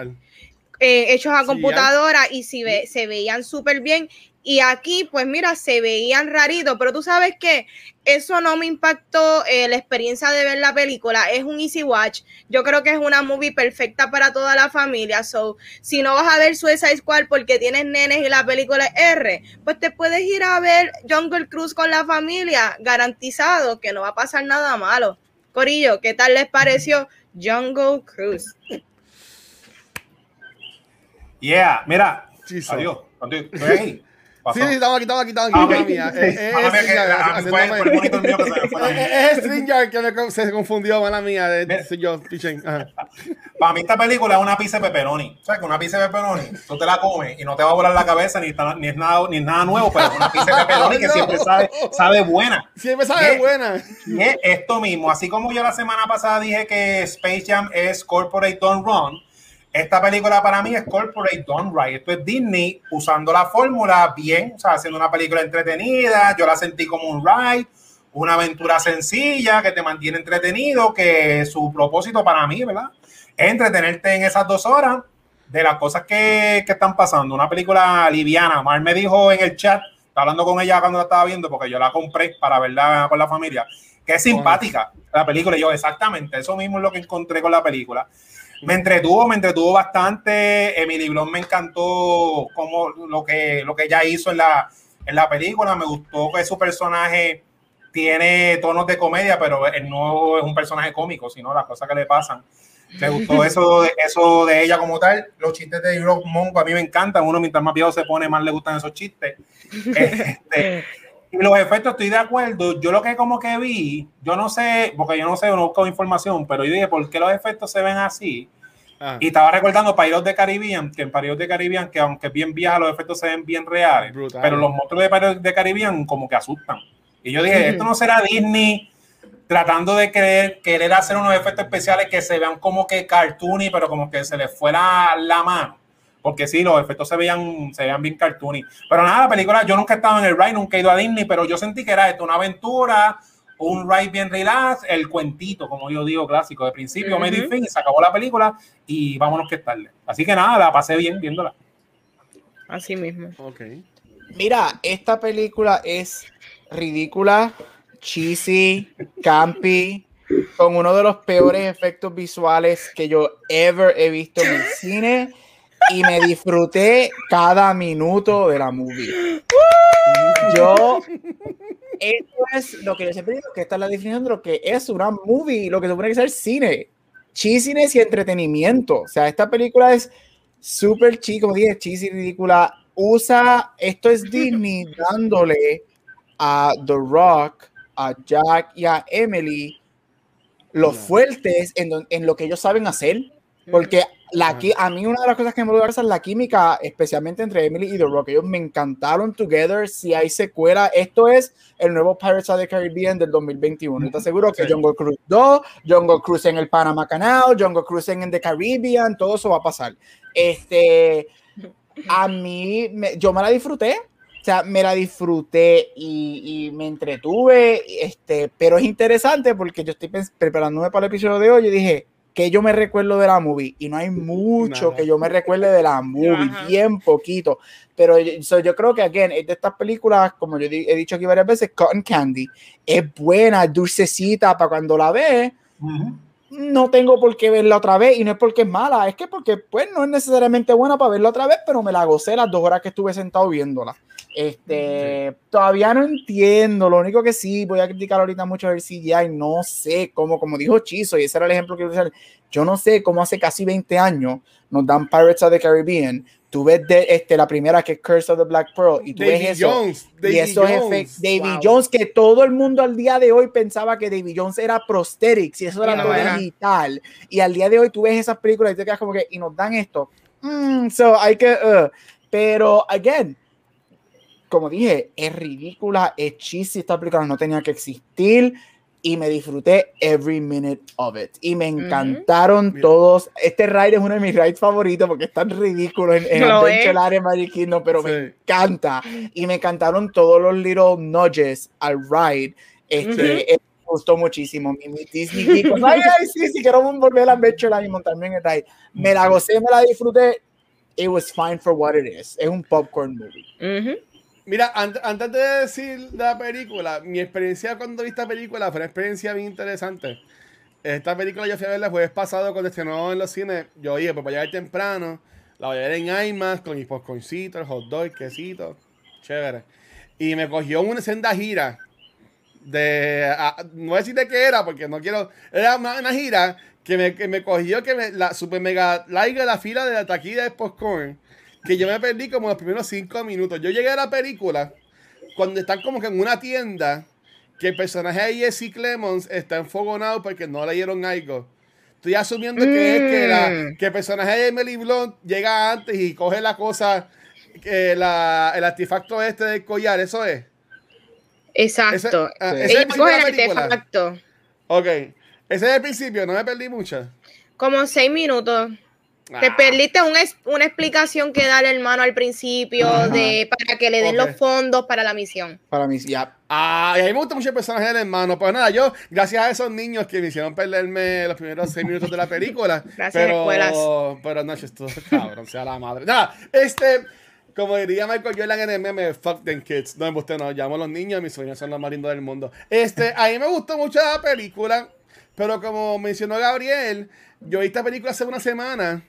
Eh, hechos a computadora y si ve, se veían súper bien y aquí, pues mira, se veían raritos, pero tú sabes que eso no me impactó eh, la experiencia de ver la película. Es un easy watch. Yo creo que es una movie perfecta para toda la familia. So, si no vas a ver Suicide Squad porque tienes nenes y la película es R, pues te puedes ir a ver Jungle Cruise con la familia, garantizado que no va a pasar nada malo. Corillo, ¿qué tal les pareció Jungle Cruise? Yeah, mira. Adiós. Sí, sí, estaba aquí, estaba aquí, estaba aquí. Ah, <laughs> mía. <laughs> Es Stringer que se confundió, mala mía. De, yo, Para mí esta película es una pizza de pepperoni. O sea, que una pizza de pepperoni, tú te la comes y no te va a volar la cabeza ni, ni, es, nada, ni nada nuevo, pero es una pizza de <laughs> pepperoni que siempre sabe, sabe buena. Siempre sabe buena. Y es esto mismo. Así como yo la semana pasada dije que Space Jam es Corporate Don't Run, esta película para mí es Corporate Done Right. Esto es Disney usando la fórmula bien, o sea, haciendo una película entretenida. Yo la sentí como un ride, una aventura sencilla que te mantiene entretenido, que su propósito para mí, ¿verdad? Es entretenerte en esas dos horas de las cosas que, que están pasando. Una película liviana. Mar me dijo en el chat, estaba hablando con ella cuando la estaba viendo, porque yo la compré para verla con la familia, que es simpática la película. Y yo, exactamente, eso mismo es lo que encontré con la película. Me entretuvo, me entretuvo bastante. Emily Blunt me encantó como lo que, lo que ella hizo en la, en la película. Me gustó que su personaje tiene tonos de comedia, pero él no es un personaje cómico, sino las cosas que le pasan. Me gustó <laughs> eso de, eso de ella como tal. Los chistes de Rock Mongo a mí me encantan. Uno mientras más viejo se pone, más le gustan esos chistes. Este, <laughs> los efectos, estoy de acuerdo. Yo lo que como que vi, yo no sé, porque yo no sé, no busco información, pero yo dije, ¿por qué los efectos se ven así? Ah, Y estaba recordando Pirates de Caribbean, que en Pirates de Caribbean, que aunque es bien vieja, los efectos se ven bien reales, Brutal. pero los monstruos de Pirates de Caribbean como que asustan. Y yo dije, esto no será Disney tratando de querer, querer hacer unos efectos especiales que se vean como que cartoony, pero como que se les fuera la mano. Porque sí, los efectos se veían, se veían bien cartoony. Pero nada, la película, yo nunca he estado en el ride, nunca he ido a Disney, pero yo sentí que era esto, una aventura, un ride bien relax, el cuentito, como yo digo, clásico, de principio, Ujú. medio y fin, y se acabó la película y vámonos que es tarde. Así que nada, la pasé bien viéndola. Así mismo. ok. Mira, esta película es ridícula, cheesy, campy, con uno de los peores efectos visuales que yo ever he visto en el cine y me disfruté cada minuto de la movie. Yo, esto es lo que yo siempre digo, que esta es la definición de lo que es una movie, lo que supone que es el cine. Cheesiness y entretenimiento. O sea, esta película es súper cheesy, como dije, cheesy, ridícula. Usa, esto es Disney <laughs> dándole a The Rock, a Jack y a Emily los fuertes en, en lo que ellos saben hacer. Porque la, a mí una de las cosas que me gusta es la química, especialmente entre Emily y The Rock. Ellos me encantaron together. Si hay secuela, esto es el nuevo Pirates of the Caribbean del 2021. ¿Estás seguro que Sí. Jungle Cruise 2, Jungle Cruise en el Panama Canal, Jungle Cruise en the Caribbean, todo eso va a pasar? Este, a mí, me- yo me la disfruté. O sea, me la disfruté y, y me entretuve, este, pero es interesante porque yo estoy preparándome para el episodio de hoy y dije que yo me recuerdo de la movie y no hay <laughs> mucho Nada. que yo me recuerde de la movie, Ajá. bien poquito, pero yo, so, yo creo que, again, es de estas películas, como yo di- he dicho aquí varias veces, Cotton Candy, es buena, es dulcecita para cuando la ves, no tengo por qué verla otra vez y no es porque es mala, es que porque pues no es necesariamente buena para verla otra vez, pero me la gocé las dos horas que estuve sentado viéndola. Este, todavía no entiendo, lo único que sí voy a criticar ahorita mucho el CGI, no sé cómo, como dijo Chizo, y ese era el ejemplo que usar, yo no sé cómo hace casi 20 años nos dan Pirates of the Caribbean, tú ves de, este, la primera que es Curse of the Black Pearl y tú Davy ves eso, Jones. y esos efectos, Davy Wow. Jones, que todo el mundo al día de hoy pensaba que Davy Jones era prosthetics y eso era todo digital. Y al día de hoy tú ves esas películas y te quedas como que, y nos dan esto. Mm, so hay que, uh, pero, again, como dije, es ridícula, es cheesy, esta película no tenía que existir y me disfruté every minute of it. Y me encantaron Mira. todos. Este ride es uno de mis rides favoritos porque es tan ridículo en, en Lo Adventure es. Island, Magic Kingdom, pero me Sí. encanta. Y me encantaron todos los little nudges al ride. Este, Ujú. eh, me gustó muchísimo. Mi, mi Disney geek, como, ay, ay, sí, sí, quiero volver a Adventure Island y montarme en el ride. Me la gocé, me la disfruté. It was fine for what it is. Es un popcorn movie. Ujú. Mira, an- antes de decir de la película, mi experiencia cuando vi esta película fue una experiencia bien interesante. Esta película yo fui a verla el jueves pasado cuando estrenó en los cines. Yo oye, pues voy a llegar temprano, la voy a ver en IMAX con mis popcorncitos, el hot dog, el quesito, chévere. Y me cogió una senda gira de, a- no voy a decir de qué era porque no quiero, era una, una gira que me, que me cogió que me, la super mega larga la fila de la taquilla de popcorn que yo me perdí como los primeros cinco minutos. Yo llegué a la película cuando están como que en una tienda que el personaje de Jesse Clemons está enfogonado porque no le dieron algo. Estoy asumiendo que es que, la, Mm. que el personaje de Emily Blunt llega antes y coge la cosa, que la, el artefacto este del collar, eso es. Exacto. Ese- ah, Sí. ese es el película. artefacto. Ok. Ese es el principio, no me perdí mucho. Como seis minutos. Te perdiste un es- una explicación que da el hermano al principio Ajá. de para que le den los fondos para la misión. Para mí, ya. Ah, y a mí me gusta mucho el personaje del hermano. Pues nada, yo, gracias a esos niños que me hicieron perderme los primeros seis minutos de la película. <laughs> Gracias, pero, escuelas. Pero no, esto cabrón, sea la madre. Nada, este, como diría Michael Jordan en el meme, fuck them kids. No, usted no, llamo a los niños, mis sueños son los más lindos del mundo. Este, a mí me gustó mucho la película, pero como mencionó Gabriel, yo vi esta película hace una semana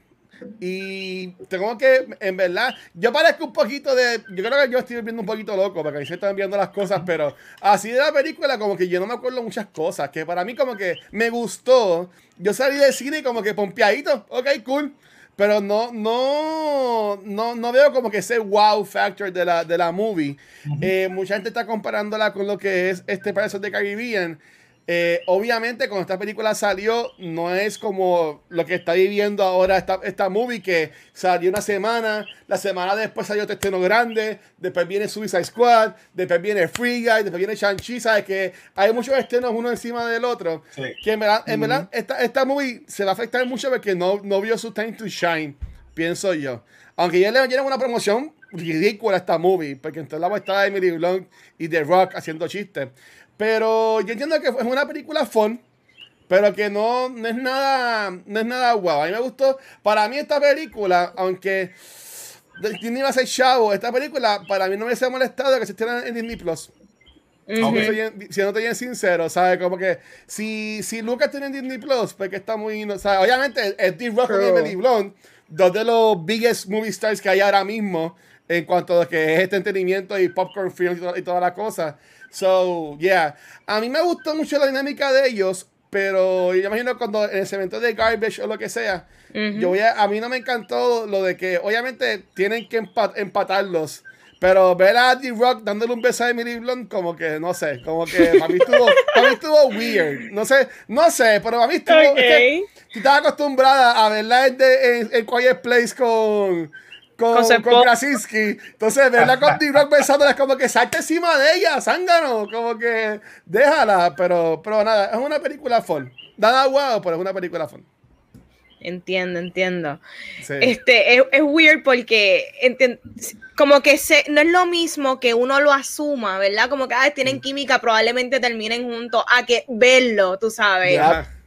Y tengo que, en verdad, yo parezco un poquito de. Yo creo que yo estoy viendo un poquito loco, porque a mí se están viendo las cosas, pero así de la película, como que yo no me acuerdo muchas cosas. Que para mí, como que me gustó. Yo salí del cine como que pompeadito. Ok, cool. Pero no, no, no, no veo como que ese wow factor de la, de la movie. Eh, mucha gente está comparándola con lo que es este Pirates de Caribbean. Eh, obviamente, cuando esta película salió, no es como lo que está viviendo ahora esta, esta movie, que salió una semana, la semana después salió este estreno grande, después viene Suicide Squad, después viene Free Guy, después viene Shang-Chi, ¿sabes? Que hay muchos estrenos uno encima del otro. Que en verdad, en verdad esta, esta movie se va a afectar mucho porque no, no vio su time to shine, pienso yo. Aunque ya le dieron una promoción ridícula a esta movie, porque entonces la estaba Emily Blunt y The Rock haciendo chistes. Pero yo entiendo que es una película fun, pero que no, no es nada no es nada guau. A mí me gustó. Para mí esta película, aunque Disney va a ser chavo, esta película para mí no me hubiese molestado que se estén en Disney Plus. Si no te bien sincero, ¿sabes? Como que si, si Lucas tiene Disney Plus, porque está muy. ¿sabes? Obviamente, es Steve Rock y Emily Blunt, dos de los biggest movie stars que hay ahora mismo en cuanto a que es este entretenimiento y popcorn film y, toda la cosa. So, yeah. A mí me gustó mucho la dinámica de ellos, pero yo imagino cuando en el evento de Garbage o lo que sea, yo voy a, a mí no me encantó lo de que obviamente tienen que empatarlos. Pero ver a D-Rock dándole un beso a Emily Blunt, como que, no sé, como que para mí estuvo, <laughs> para mí estuvo weird. No sé, no sé, pero para mí estuvo. Okay. Es estaba acostumbrada a verla en, en, en Quiet Place con con, con, Krasinski. Entonces, verla con D-Rock besándola como que salte encima de ella, zángano. Como que déjala. Pero, pero nada, es una película fun. Nada guau, pero es una película fun. Entiendo, entiendo. Este, es, es, weird porque como que se, no es lo mismo que uno lo asuma, ¿verdad? Como que ah, tienen mm. química, probablemente terminen juntos, a que verlo, tú sabes.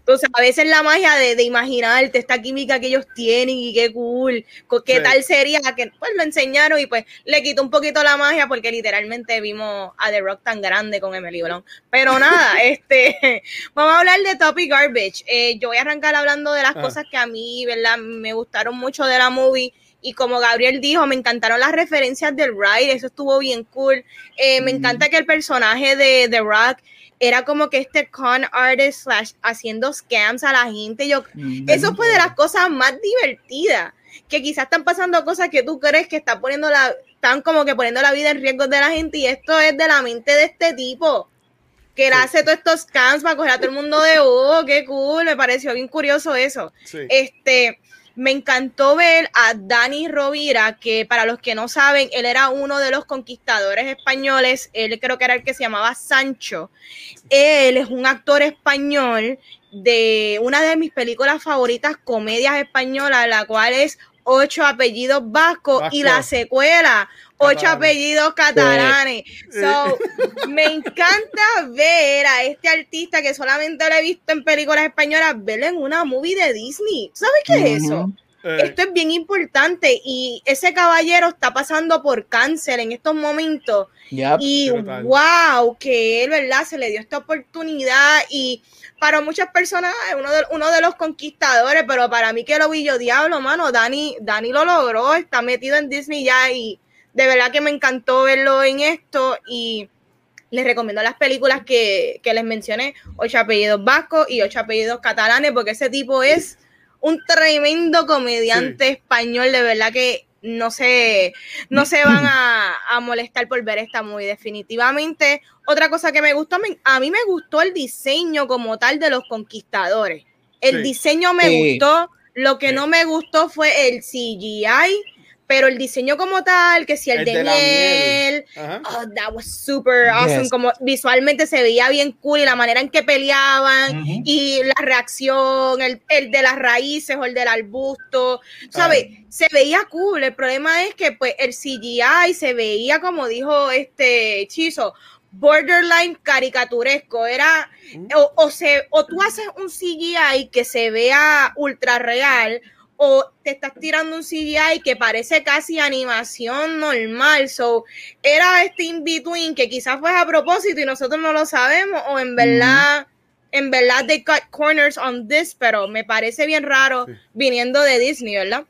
Entonces, a veces la magia de, de, imaginarte esta química que ellos tienen y qué cool, qué tal sería que pues lo enseñaron y pues le quitó un poquito la magia porque literalmente vimos a The Rock tan grande con Emily Blunt. Pero nada, <laughs> este, vamos a hablar de Topic Garbage. Eh, yo voy a arrancar hablando de las ah. cosas que a mí, ¿verdad? Me gustaron mucho de la movie. Y como Gabriel dijo, me encantaron las referencias del ride, eso estuvo bien cool. Eh, me encanta que el personaje de The Rock era como que este con artist slash haciendo scams a la gente. Yo, mm. eso fue de las cosas más divertidas. Que quizás están pasando cosas que tú crees que está poniendo la, están como que poniendo la vida en riesgo de la gente. Y esto es de la mente de este tipo. Que él hace todos estos scams para coger a todo el mundo de oh, qué cool. Me pareció bien curioso eso. Este me encantó ver a Dani Rovira, que para los que no saben, él era uno de los conquistadores españoles, él creo que era el que se llamaba Sancho. Él es un actor español de una de mis películas favoritas, comedias españolas, la cual es Ocho apellidos vascos y la secuela, Ocho apellidos catalanes. So, <laughs> me encanta ver a este artista que solamente lo he visto en películas españolas, verlo en una movie de Disney. ¿Sabes qué es eso? Eh. Esto es bien importante y ese caballero está pasando por cáncer en estos momentos. y wow, que él, ¿verdad? Se le dio esta oportunidad y para muchas personas es uno de, uno de los conquistadores, pero para mí que lo vi yo, diablo, mano, Dani, Dani lo logró, está metido en Disney ya y de verdad que me encantó verlo en esto y les recomiendo las películas que, les mencioné, ocho apellidos vascos y ocho apellidos catalanes, porque ese tipo es un tremendo comediante español, de verdad que no se, no se van a, molestar por ver esta muy definitivamente. Otra cosa que me gustó, a mí me gustó el diseño como tal de los conquistadores. El diseño me gustó, lo que no me gustó fue el CGI pero el diseño como tal, que si el, de, miel, oh, that was super awesome, como visualmente se veía bien cool y la manera en que peleaban y la reacción, el, de las raíces o el del arbusto, ¿sabes? Se veía cool, el problema es que pues el CGI se veía como dijo este hechizo, borderline caricaturesco, era o, o, se, o tú haces un CGI que se vea ultra real o te estás tirando un CGI que parece casi animación normal. So, era este in-between que quizás fue a propósito y nosotros no lo sabemos, o en verdad, en verdad they cut corners on this, pero me parece bien raro viniendo de Disney, ¿verdad?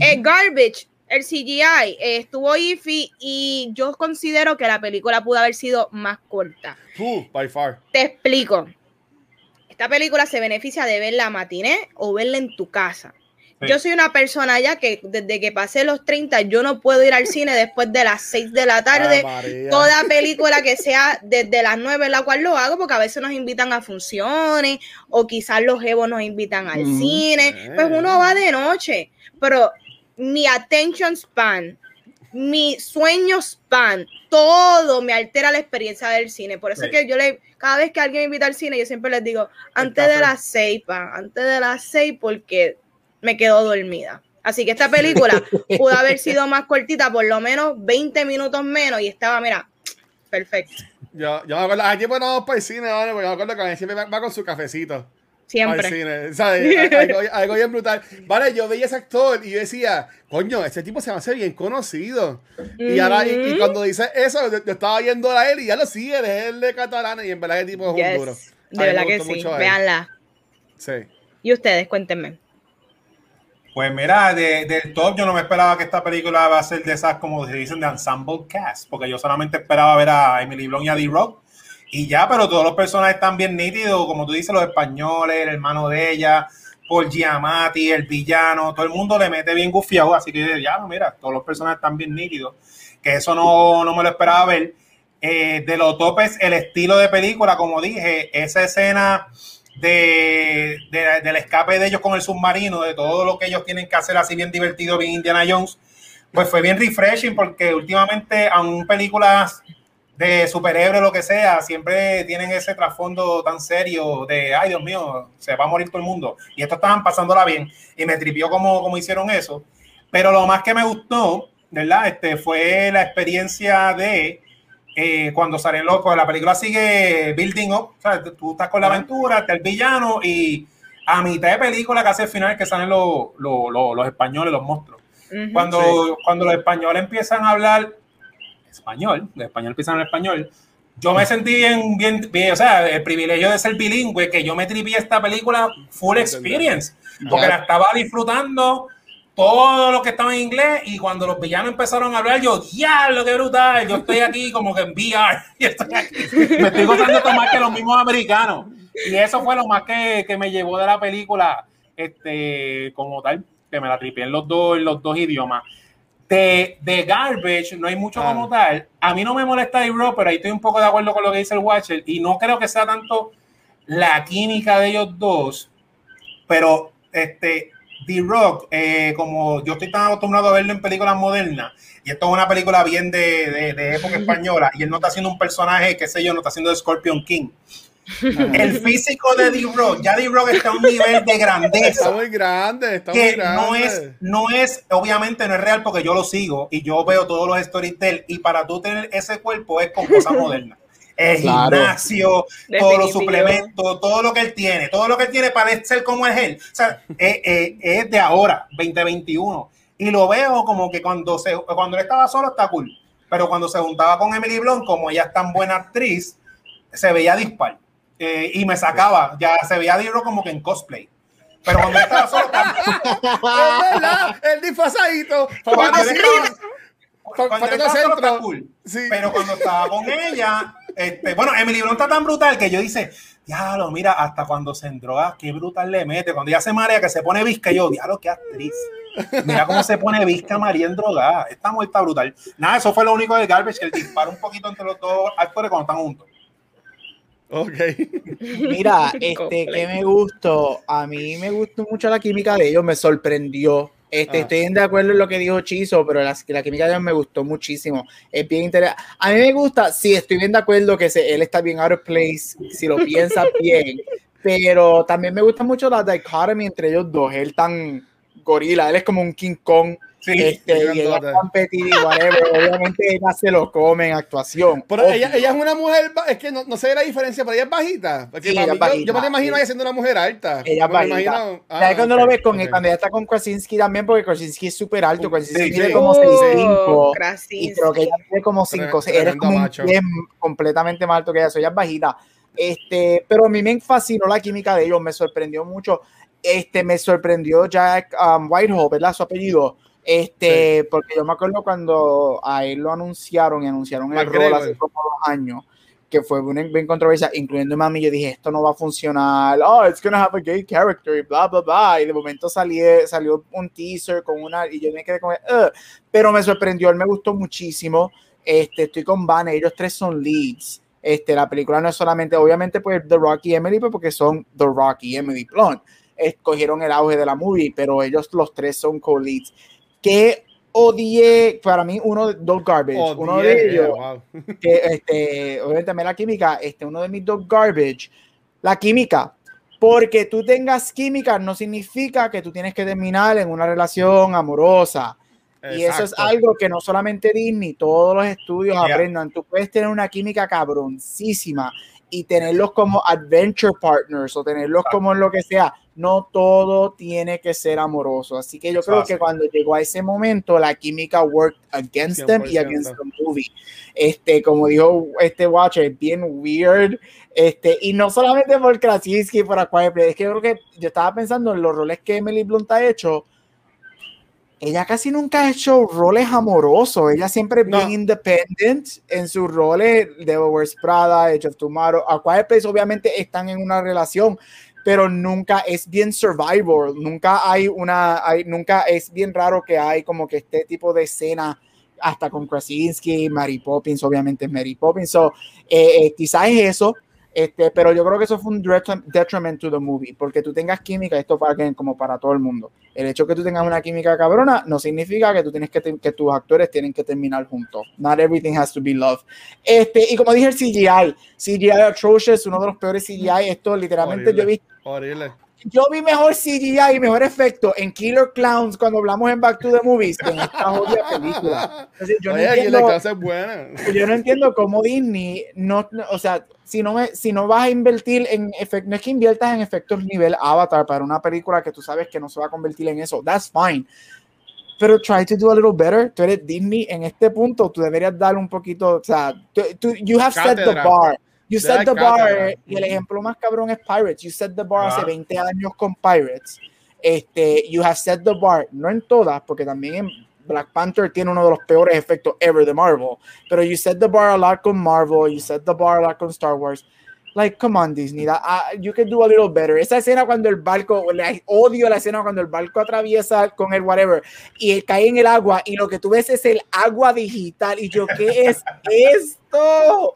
Eh, Garbage, el CGI, eh, estuvo iffy y yo considero que la película pudo haber sido más corta. Uh, by far. Te explico. Esta película se beneficia de verla matiné o verla en tu casa. Sí. Yo soy una persona ya que desde que pasé los 30 yo no puedo ir al cine después de las 6 de la tarde. Ah, María. Toda película que sea desde las 9 en la cual lo hago, porque a veces nos invitan a funciones o quizás los evos nos invitan al Ujú. cine. Pues uno va de noche, pero mi attention span, mi sueño span, todo me altera la experiencia del cine. Por eso es que yo le, cada vez que alguien me invita al cine, yo siempre les digo, antes de las 6, pa, antes de las 6, porque me quedo dormida. Así que esta película <laughs> pudo haber sido más cortita, por lo menos 20 minutos menos, y estaba, mira, perfecto. Yo, yo me acuerdo, aquí pues no vamos para el cine, ¿vale? Porque me acuerdo que siempre va, va con su cafecito. Siempre. Al cine, ¿sabes? <laughs> Algo, algo bien brutal. Vale, yo veía ese actor y yo decía, coño, ese tipo se va a hacer bien conocido. Y ahora, y, cuando dice eso, yo, yo estaba viendo a él y ya lo sigue, es él de catalán y en verdad el tipo es un Yes. duro. De verdad que sí. Véanla. Sí. Y ustedes, cuéntenme. Pues mira, de- del top yo no me esperaba que esta película va a ser de esas, como se dicen, de ensemble cast, porque yo solamente esperaba ver a Emily Blunt y a D-Rock, y ya, pero todos los personajes están bien nítidos, como tú dices, los españoles, el hermano de ella, Paul Giamatti, el villano, todo el mundo le mete bien gufiado, así que ya, mira, todos los personajes están bien nítidos, que eso no, no me lo esperaba ver. Eh, de los topes, el estilo de película, como dije, esa escena de, de- del escape de ellos con el submarino, de todo lo que ellos tienen que hacer así bien divertido, bien Indiana Jones, pues fue bien refreshing porque últimamente aun películas de superhéroes, lo que sea, siempre tienen ese trasfondo tan serio de, ay Dios mío, se va a morir todo el mundo. Y estos estaban pasándola bien y me tripió como, como hicieron eso. Pero lo más que me gustó, ¿verdad? Este, fue la experiencia de eh, cuando salen los, pues la película sigue building up, o sea, tú estás con la aventura, está el villano y a mitad de película, casi al final, que salen los, los, los, los españoles, los monstruos. Ujú. Cuando, cuando los españoles empiezan a hablar español, los españoles empiezan a hablar español, yo me sentí bien, bien, bien, o sea, el privilegio de ser bilingüe, que yo me tripié esta película full experience, porque la estaba disfrutando todo lo que estaba en inglés y cuando los villanos empezaron a hablar, yo, diablo, qué brutal, yo estoy aquí como que en VR <laughs> y estoy aquí, me estoy gozando más que los mismos americanos. Y eso fue lo más que, que me llevó de la película, este, como tal, que me la tripié en los dos, en los dos idiomas. De, de Garbage no hay mucho Ah. como tal. A mí no me molesta D-Rock, pero ahí estoy un poco de acuerdo con lo que dice el Watcher y no creo que sea tanto la química de ellos dos, pero este D-Rock, eh, como yo estoy tan acostumbrado a verlo en películas modernas, y esto es una película bien de, de- de época <laughs> española, y él no está haciendo un personaje, qué sé yo, no está haciendo de Scorpion King. El físico de D-Rock, ya D-Rock está a un nivel de Está grandeza muy grande, está muy que grande. no es, no es, obviamente no es real porque yo lo sigo y yo veo todos los él y para tú tener ese cuerpo es con cosas modernas. El Claro. gimnasio, todos los suplementos, todo lo que él tiene, todo lo que él tiene para ser como es él. O sea, <laughs> eh, eh, es de ahora, 2021. Y lo veo como que cuando, se, cuando él estaba solo está cool, pero cuando se juntaba con Emily Blunt, como ella es tan buena actriz, se veía dispar. Eh, y me sacaba, ya se veía Dibro como que en cosplay. Pero cuando él estaba solo, estaba- <laughs> Es verdad, el disfrazadito. cuando él Cuando- estaba- Cuando cuando él estaba estaba solo centro. está cool. Sí. Pero cuando estaba con <laughs> ella, este, bueno, Emily Blunt está tan brutal que yo dice, diablo, mira, hasta cuando se endroga, qué brutal le mete. Cuando ella se marea, que se pone visca, yo, diablo, qué actriz. Mira cómo se pone visca María en drogada. Esta mujer está brutal. Nada, eso fue lo único de Garbage, que el disparo un poquito entre los dos actores cuando están juntos. Ok. Mira, <laughs> este, que me gustó, a mí me gustó mucho la química de ellos, me sorprendió. Este, Ah. Estoy de acuerdo en lo que dijo Chizo, pero la, la química de ellos me gustó muchísimo. Es bien interesante. A mí me gusta, sí, estoy bien de acuerdo que se, él está bien out of place, si lo piensas <laughs> bien, pero también me gusta mucho la dichotomy entre ellos dos. Él tan gorila, él es como un King Kong. Sí, este, y ella petit y whatever. <laughs> Obviamente ella se lo come en actuación. Pero ella, ella es una mujer, es que no, no sé la diferencia, pero ella es bajita. Porque Sí, ella mí, es yo- bajita, yo, me la imagino sí. ella siendo una mujer alta. Ella es bajita. imagino- Ya ah, cuando ok, lo ves con ok. cuando ella está con Krasinski también, porque Krasinski es súper alto, Krasinski Sí, mide sí. como Oh, 6'5 y Krasinski. creo que ella mide como 5 Tremendo eres como un macho. pie completamente más alto que ella, so ella es bajita. Este, pero a mí me fascinó la química de ellos, me sorprendió mucho. este, me sorprendió Jack um, Whitehall, ¿verdad? Su apellido. Este, porque yo me acuerdo cuando a él lo anunciaron y anunciaron el rol hace como dos años, que fue bien, bien controversia, incluyendo a mí, yo dije, esto no va a funcionar, oh, it's gonna have a gay character, y bla, bla, bla, y de momento salió, salió un teaser con una, y yo me quedé con, Ugh. pero me sorprendió, él me gustó muchísimo, este, estoy con Van, ellos tres son leads, este, la película no es solamente, obviamente, pues The Rock y Emily, pues porque son The Rock y Emily Blunt, escogieron el auge de la movie, pero ellos los tres son co-leads. Que odié, para mí, uno de dos garbage, uno de ellos, <laughs> que este, obviamente la química, este, uno de mis dos garbage, la química, porque tú tengas química no significa que tú tienes que terminar en una relación amorosa. Y eso es algo que no solamente Disney, todos los estudios aprendan. Tú puedes tener una química cabroncísima y tenerlos como adventure partners o tenerlos como lo que sea. No todo tiene que ser amoroso. Así que yo creo que cuando llegó a ese momento, la química worked against them y against the movie. Este, como dijo este Watcher, bien weird. Este, y no solamente por Krasinski, por Aquaria es que yo creo que yo estaba pensando en los roles que Emily Blunt ha hecho ella casi nunca ha hecho roles amorosos. Ella siempre es bien independent en sus roles. de Prada, Age of Tomorrow. A Quiet Place obviamente están en una relación, pero nunca es bien survivor. Nunca hay una, hay, nunca es bien raro que hay como que este tipo de escena hasta con Krasinski, Mary Poppins, obviamente Mary Poppins. So, eh, eh, quizás es eso este, pero yo creo que eso fue un detriment to the movie, porque tú tengas química, esto para que, como para todo el mundo. El hecho que tú tengas una química cabrona no significa que tú tienes que, que tus actores tienen que terminar juntos. Not everything has to be love. Este, y como dije, el CGI, CGI atrocious, uno de los peores CGI. Esto literalmente yo he visto. Yo vi mejor CGI y mejor efecto en Killer Clowns cuando hablamos en Back to the Movies que en esta jodida película. yo, no entiendo, yo no entiendo cómo Disney no, o sea, si no, me, si no vas a invertir en efectos, no es que inviertas en efectos nivel Avatar para una película que tú sabes que no se va a convertir en eso, that's fine. Pero try to do a little better. Tú eres Disney en este punto, tú deberías dar un poquito, o sea, tú, you have set the bar. You set the bar, y el ejemplo más cabrón es Pirates. You set the bar hace 20 años con Pirates. Este, you have set the bar, no en todas, porque también Black Panther tiene uno de los peores efectos ever de Marvel. Pero you set the bar a lot con Marvel, you set the bar a lot con Star Wars. Like, come on, Disney, that, uh, you can do a little better. Esa escena cuando el barco, odio la escena cuando el barco atraviesa con el whatever y cae en el agua y lo que tú ves es el agua digital. Y yo, ¿qué es esto?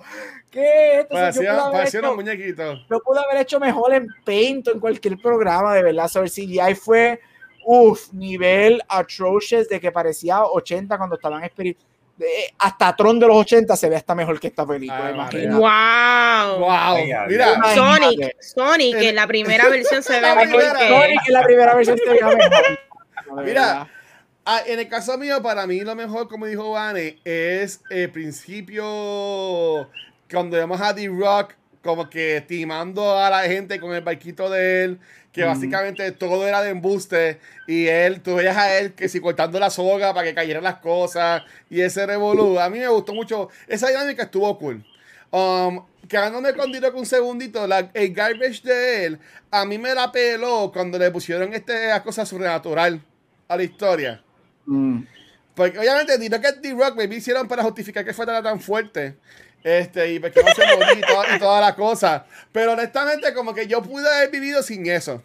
¿Qué esto? Parecía, parecía un muñequito. Lo pude haber hecho mejor en Paint o en cualquier programa, de verdad. Sobre CGI fue, uff, nivel atrocious de que parecía 80 cuando estaban experimentando hasta Tron de los 80 se ve hasta mejor que esta película. wow. wow. Mira, Sonic, Sonic, que en la primera versión se ve <laughs> mejor que Sonic en la primera versión se ve mejor. <laughs> Mira, ah, en el caso mío, para mí lo mejor, como dijo Vane, es el principio cuando vemos a D-Rock como que timando a la gente con el barquito de él, que básicamente todo era de embuste, y él, tú veías a él que si cortando la soga para que cayeran las cosas, y ese revolú. A mí me gustó mucho, esa dinámica estuvo cool. Um, quedándome con D-Rock un segundito, la, el garbage de él, a mí me la peló cuando le pusieron esta cosa sobrenatural a la historia. Mm. Porque obviamente D-Rock es D-Rock, me hicieron para justificar que fuera tan fuerte. Este, y porque no se y toda, la cosa. Pero honestamente, como que yo pude haber vivido sin eso.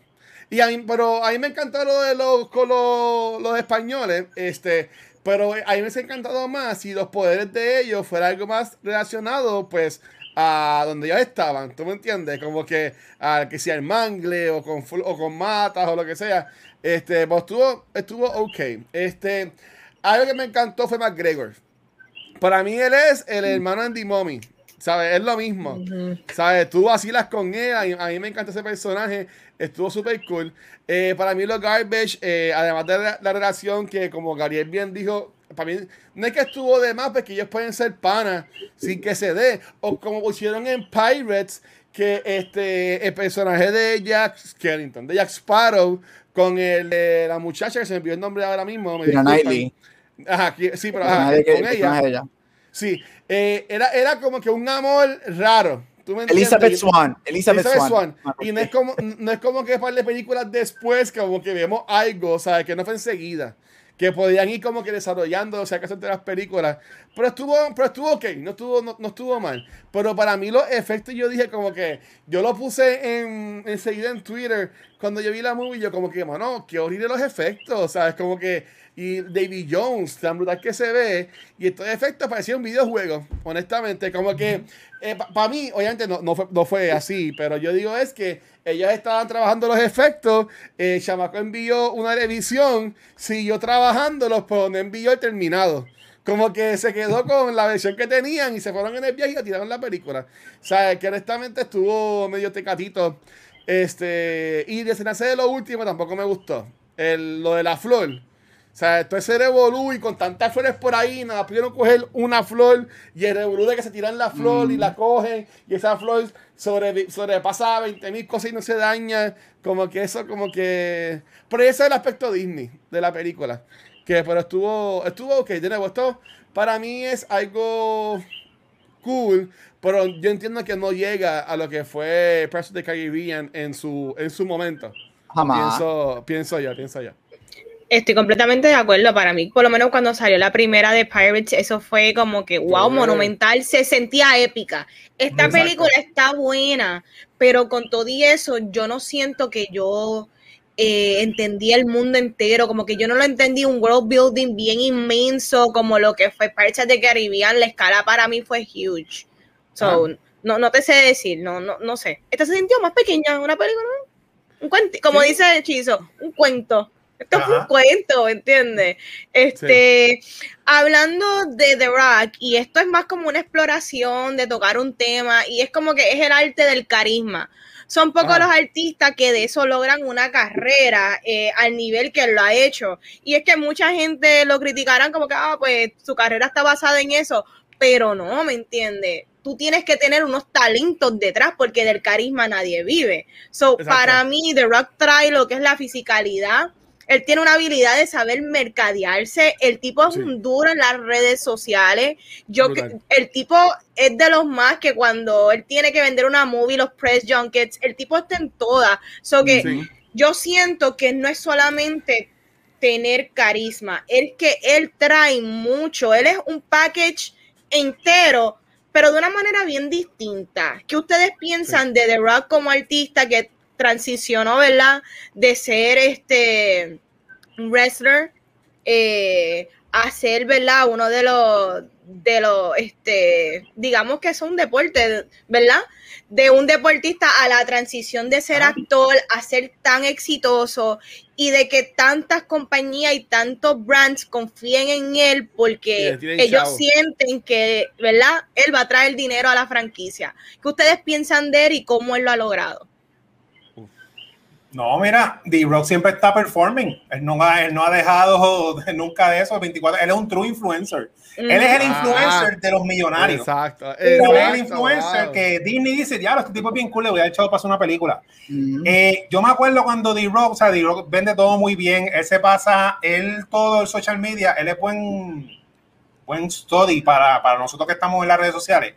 Y a mí, pero a mí me encantó lo de los, con los, españoles. Este, pero a mí me ha encantado más si los poderes de ellos fuera algo más relacionado, pues, a donde ellos estaban. ¿Tú me entiendes? Como que, a, que sea el mangle o con, o con matas o lo que sea. Este, pues estuvo, estuvo ok. Este, algo que me encantó fue McGregor. Para mí él es el mm. hermano Andy Mommy. ¿Sabes? Es lo mismo. ¿Sabes? Tú vacilas con él. A, mí me encanta ese personaje. Estuvo súper cool. Eh, para mí los Garbage, eh, además de la, relación que como Gabriel bien dijo, para mí no es que estuvo de más porque ellos pueden ser panas sin que se dé. O como pusieron en Pirates, que este, el personaje de Jack Skellington, de Jack Sparrow, con el, la muchacha que se me envió el nombre ahora mismo. Me Ajá, sí, pero con ella. Sí, eh, era, era como que un amor raro. ¿Tú me Elizabeth? Swan. Elizabeth, Elizabeth Swan. Swan. Y no es como, no es como que un par de películas después, como que vemos algo, ¿sabes? Que no fue enseguida. Que podían ir como que desarrollando, o sea, que entre las películas. Pero estuvo, pero estuvo ok, no estuvo, no, no estuvo mal. Pero para mí los efectos, yo dije como que, yo lo puse en, enseguida en Twitter, cuando yo vi la movie, yo como que, mano, qué horrible los efectos, ¿sabes? Como que, y David Jones, tan brutal que se ve, y estos efectos parecían un videojuego, honestamente, como que, para mí, obviamente no, no, fue, no fue así, pero yo digo es que ellos estaban trabajando los efectos, eh, Chamaco envió una revisión, siguió trabajándolos, pero no envió el terminado. Como que se quedó con la versión que tenían y se fueron en el viaje y tiraron la película. O sea, que honestamente estuvo medio tecatito. Este, y desenlace de lo último tampoco me gustó. El, lo de la flor. O sea, esto es revolú y con tantas flores por ahí, nada, pudieron coger una flor y el revolú de que se tiran la flor y la cogen y esa flor sobre, sobrepasa 20 mil cosas y no se daña. Como que eso, como que... Pero ese es el aspecto Disney de la película. Que, pero estuvo, estuvo ok. De nuevo, esto para mí es algo cool, pero yo entiendo que no llega a lo que fue Pirates of the Caribbean en su, en su momento. Jamás. Pienso, pienso yo, pienso yo. Estoy completamente de acuerdo. Para mí, por lo menos cuando salió la primera de Pirates, eso fue como que wow, monumental. Se sentía épica. Esta Exacto. película está buena, pero con todo y eso, yo no siento que yo eh, entendí el mundo entero. Como que yo no lo entendí. Un world building bien inmenso, como lo que fue Pirates the Caribbean. La escala para mí fue huge. So, no, no te sé decir, no, no, no sé. Esta se sintió más pequeña, una película, un cuento, como Sí. dice Hechizo, un cuento. Esto es un Ajá. cuento, ¿entiendes? Este, hablando de The Rock, y esto es más como una exploración de tocar un tema, y es como que es el arte del carisma. Son pocos los artistas que de eso logran una carrera eh, al nivel que él lo ha hecho. Y es que mucha gente lo criticarán como que, ah, pues su carrera está basada en eso, pero no, ¿me entiendes? Tú tienes que tener unos talentos detrás porque del carisma nadie vive. So, Exacto. para mí, The Rock trae lo que es la fisicalidad. Él tiene una habilidad de saber mercadearse. El tipo es Sí. un duro en las redes sociales. Yo que- el tipo es de los más que cuando él tiene que vender una movie, los press junkets, el tipo está en todas. So que Sí. yo siento que no es solamente tener carisma, es que él trae mucho, él es un package entero, pero de una manera bien distinta. ¿Qué ustedes piensan de The Rock como artista que transicionó, ¿verdad? De ser este wrestler eh, a ser, ¿verdad? Uno de los, de los, este, digamos que es un deporte, ¿verdad? De un deportista a la transición de ser actor a ser tan exitoso y de que tantas compañías y tantos brands confíen en él porque ellos chavo. sienten que, ¿verdad? Él va a traer dinero a la franquicia. ¿Qué ustedes piensan de él y cómo él lo ha logrado? No, mira, D-Rock siempre está performing. Él no, ha, él no ha dejado <laughs> nunca de eso. 24, él es un true influencer. Él es el Ah. influencer de los millonarios. Exacto. Él es el influencer wow. que Disney dice, ya, este tipo es bien cool, le voy a echar para hacer una película. Mm. Eh, yo me acuerdo cuando D-Rock, o sea, D-Rock vende todo muy bien, él se pasa, él todo el social media, él es buen, buen study para, para nosotros que estamos en las redes sociales.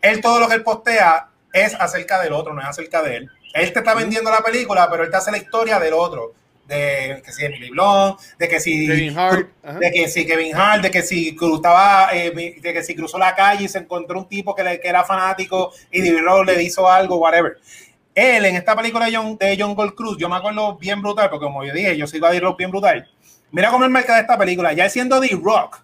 Él todo lo que él postea es acerca del otro, no es acerca de él. Él te está vendiendo la película, pero él te hace la historia del otro. De que si Emily Blunt, de que si Kevin Hart, de que si Kevin Hart, de que si cruzaba, eh, de que si cruzó la calle y se encontró un tipo que, le- que era fanático y D-Rock le hizo algo, whatever. Él en esta película de John, de John Gold Cruz, yo me acuerdo bien brutal, porque como yo dije, yo sigo a D-Rock bien brutal. Mira cómo él marca de esta película, ya siendo D-Rock,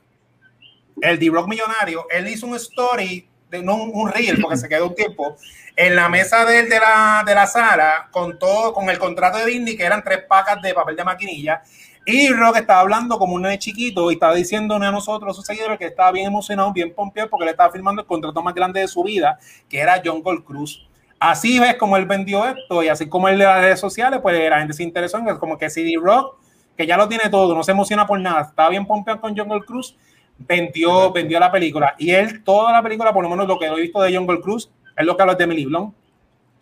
el D-Rock millonario, él hizo un story, de, no un, reel, porque se quedó un tiempo, en la mesa de, de, la, de la sala, con todo, con el contrato de Disney, que eran tres pacas de papel de maquinilla, y Rock estaba hablando como un nene chiquito y estaba diciéndole a nosotros, a sus seguidores, que estaba bien emocionado, bien pompeado, porque le estaba firmando el contrato más grande de su vida, que era John Gold Cruz. Así ves como él vendió esto y así como él de las redes sociales, pues la gente se interesó en como que CD Rock, que ya lo tiene todo, no se emociona por nada, estaba bien pompeado con John Gold Cruz, vendió, vendió la película. Y él, toda la película, por lo menos lo que he visto de John Gold Cruz, es lo que habla de Emily Blunt.